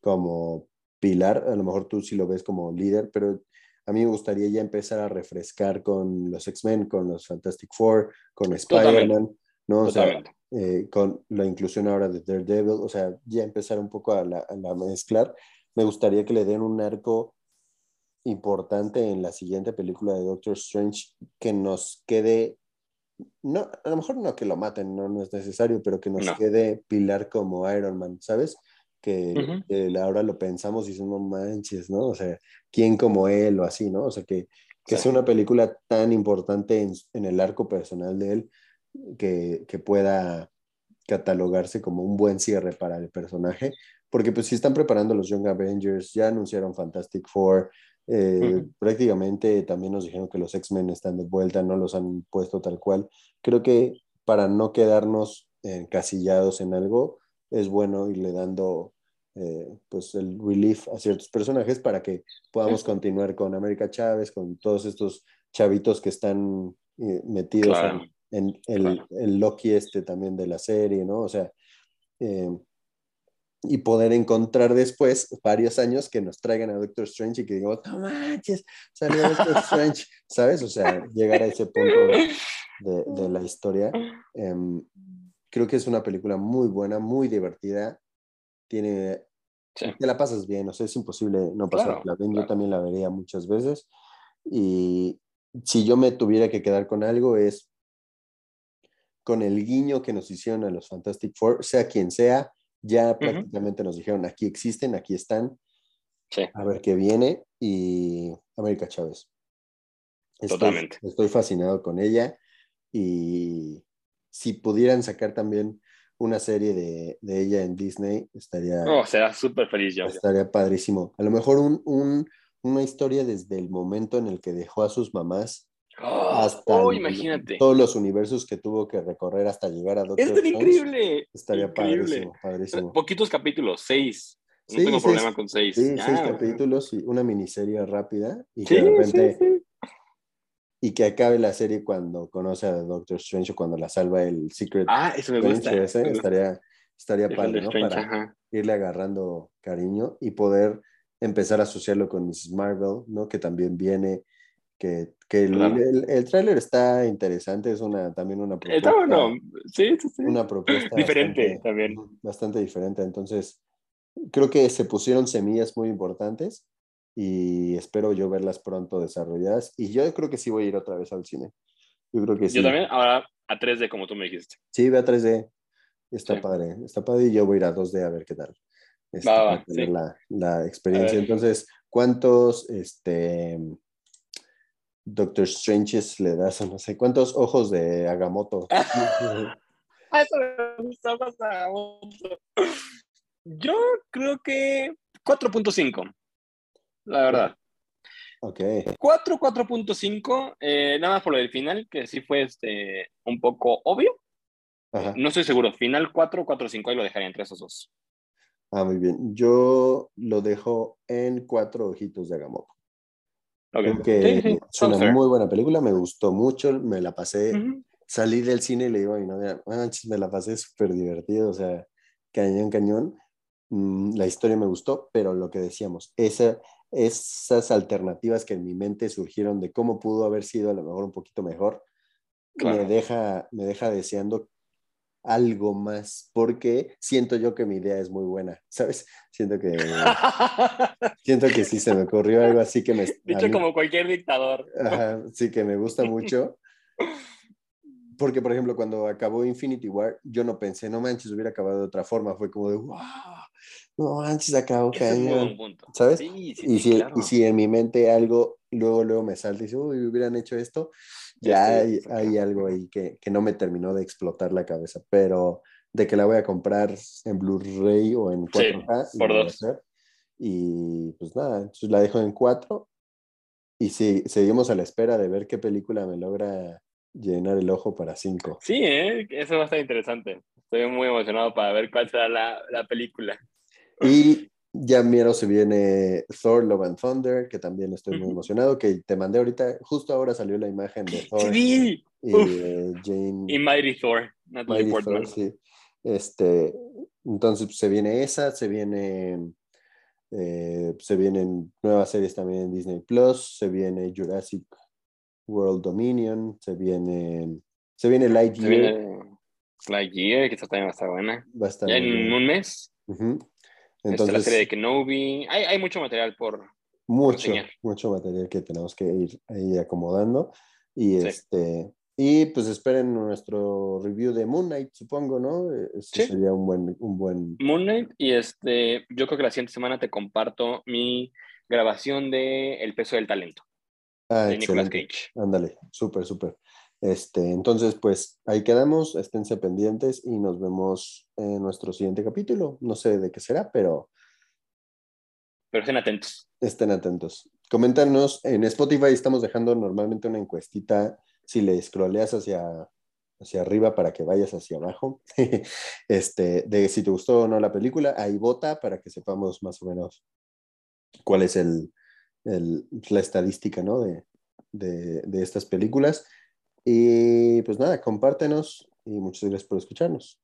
como pilar, a lo mejor tú sí lo ves como líder, pero a mí me gustaría ya empezar a refrescar con los X-Men, con los Fantastic Four, con Spider-Man, ¿no? O sea, eh, con la inclusión ahora de Daredevil, o sea, ya empezar un poco a, la, mezclar. Me gustaría que le den un arco importante en la siguiente película de Doctor Strange que nos quede, no, a lo mejor no que lo maten, no, no es necesario, pero que nos quede pilar como Iron Man, ¿sabes? Que ahora lo pensamos y decimos, manches, ¿no? O sea, ¿quién como él o así, ¿no? O sea, que, que sea una película tan importante en, en, el arco personal de él que, que, pueda catalogarse como un buen cierre para el personaje, porque pues si están preparando los Young Avengers, ya anunciaron Fantastic Four, eh, prácticamente también nos dijeron que los X-Men están de vuelta, no los han puesto tal cual. Creo que para no quedarnos encasillados en algo, es bueno irle dando eh, pues el relief a ciertos personajes para que podamos continuar con América Chávez, con todos estos chavitos que están eh, metidos en, el, Loki este también de la serie, ¿no? O sea, eh, y poder encontrar después, varios años, que nos traigan a Doctor Strange y que digamos, no manches, salió Doctor Strange, ¿sabes? O sea, llegar a ese punto de, de la historia. Em, creo que es una película muy buena, muy divertida. Tiene. Te la pasas bien, o sea, es imposible no pasarla bien. Yo también la vería muchas veces. Y si yo me tuviera que quedar con algo, es con el guiño que nos hicieron a los Fantastic Four, sea quien sea, ya prácticamente nos dijeron, aquí existen, aquí están, a ver qué viene, y América Chávez. Totalmente. Estoy fascinado con ella y si pudieran sacar también una serie de, de ella en Disney, estaría... Oh, será súper feliz yo. Estaría padrísimo. A lo mejor un, un, una historia desde el momento en el que dejó a sus mamás oh, hasta oh, imagínate. todos los universos que tuvo que recorrer hasta llegar a Doctor ¡Es increíble! Estaría padrísimo, padrísimo. Poquitos capítulos, seis. No tengo problema con seis. Sí, seis capítulos y una miniserie rápida y que de repente y que acabe la serie cuando conoce a Doctor Strange o cuando la salva el Secret ah, eso me gusta. estaría, estaría padre, ¿no? Para irle agarrando cariño y poder empezar a asociarlo con Mrs. Marvel, ¿no? Que también viene, que, que el, el, tráiler está interesante, es una, también una propuesta. Está bueno, sí, sí, sí. Una propuesta diferente también. Bastante diferente, entonces creo que se pusieron semillas muy importantes y espero yo verlas pronto desarrolladas. Y yo creo que sí voy a ir otra vez al cine. Yo creo que sí. Yo también, ahora a 3D, como tú me dijiste. Sí, ve a 3D. Está padre, está padre y yo voy a ir a 2D a ver qué tal. Este, va, tener la, la, experiencia. Entonces, ¿cuántos este, Doctor Stranges le das? No sé, ¿cuántos ojos de Agamotto? Eso me gusta más Agamotto. Yo creo que 4.5 la verdad. Ok. 4, 4.5, eh, nada más por lo del final, que sí fue este, un poco obvio. No estoy seguro, final 4, 4, 5, ahí lo dejaría entre esos dos. Ah, muy bien. Yo lo dejo en cuatro ojitos de Agamotto. Okay. Creo que es una muy buena película, me gustó mucho, me la pasé, salí del cine y le digo a mi novia, me la pasé súper divertido, o sea, cañón, cañón. Mm, la historia me gustó, pero lo que decíamos, esa, esas alternativas que en mi mente surgieron de cómo pudo haber sido a lo mejor un poquito mejor, me, deja, me deja deseando algo más, porque siento yo que mi idea es muy buena, ¿sabes? Siento que, siento que sí se me ocurrió algo así que me... Dicho como cualquier dictador. sí, que me gusta mucho. Porque, por ejemplo, cuando acabó Infinity War, yo no pensé, no manches, hubiera acabado de otra forma. Fue como de, wow, no manches, acabó cañón. ¿Sabes? y, si, y si en mi mente algo, luego, luego me salta y dice, uy, hubieran hecho esto, ya hay, hay, algo ahí que, que, no me terminó de explotar la cabeza. Pero de que la voy a comprar en Blu-ray o en 4K. por dos. Y pues nada, entonces la dejo en 4. Y si seguimos a la espera de ver qué película me logra llenar el ojo para cinco. Sí, ¿eh? eso va a estar interesante. Estoy muy emocionado para ver cuál será la, la película. Y ya miro se viene Thor Love and Thunder, que también estoy muy emocionado, que te mandé ahorita, justo ahora salió la imagen de Thor y Jane. Y Mighty Thor, Mighty Thor, sí. Este, entonces pues, se viene esa, se viene eh, se vienen nuevas series también en Disney Plus, se viene Jurassic World Dominion, se viene, se viene Lightyear. Se viene Lightyear, que esta también va a estar buena. Va a estar ya en un mes. Entonces, la serie de Kenobi. Hay, hay mucho material por. Mucho, mucho material que tenemos que ir ahí acomodando. Y este. Y pues esperen nuestro review de Moon Knight, supongo, ¿no? Ese sería un buen, un buen. Moon Knight, y este, yo creo que la siguiente semana te comparto mi grabación de El peso del talento. Ah, de Nicolas Cage. Ándale, súper, súper. Este, entonces, pues ahí quedamos, esténse pendientes y nos vemos en nuestro siguiente capítulo. No sé de qué será, pero... Pero estén atentos. Estén atentos. Coméntanos, en Spotify estamos dejando normalmente una encuestita, si le scrolleas hacia, hacia arriba para que vayas hacia abajo, este, de si te gustó o no la película, ahí vota para que sepamos más o menos cuál es el, la estadística ¿no? de, de estas películas. Y pues nada, compártenos y muchas gracias por escucharnos.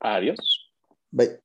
Adiós. Bye.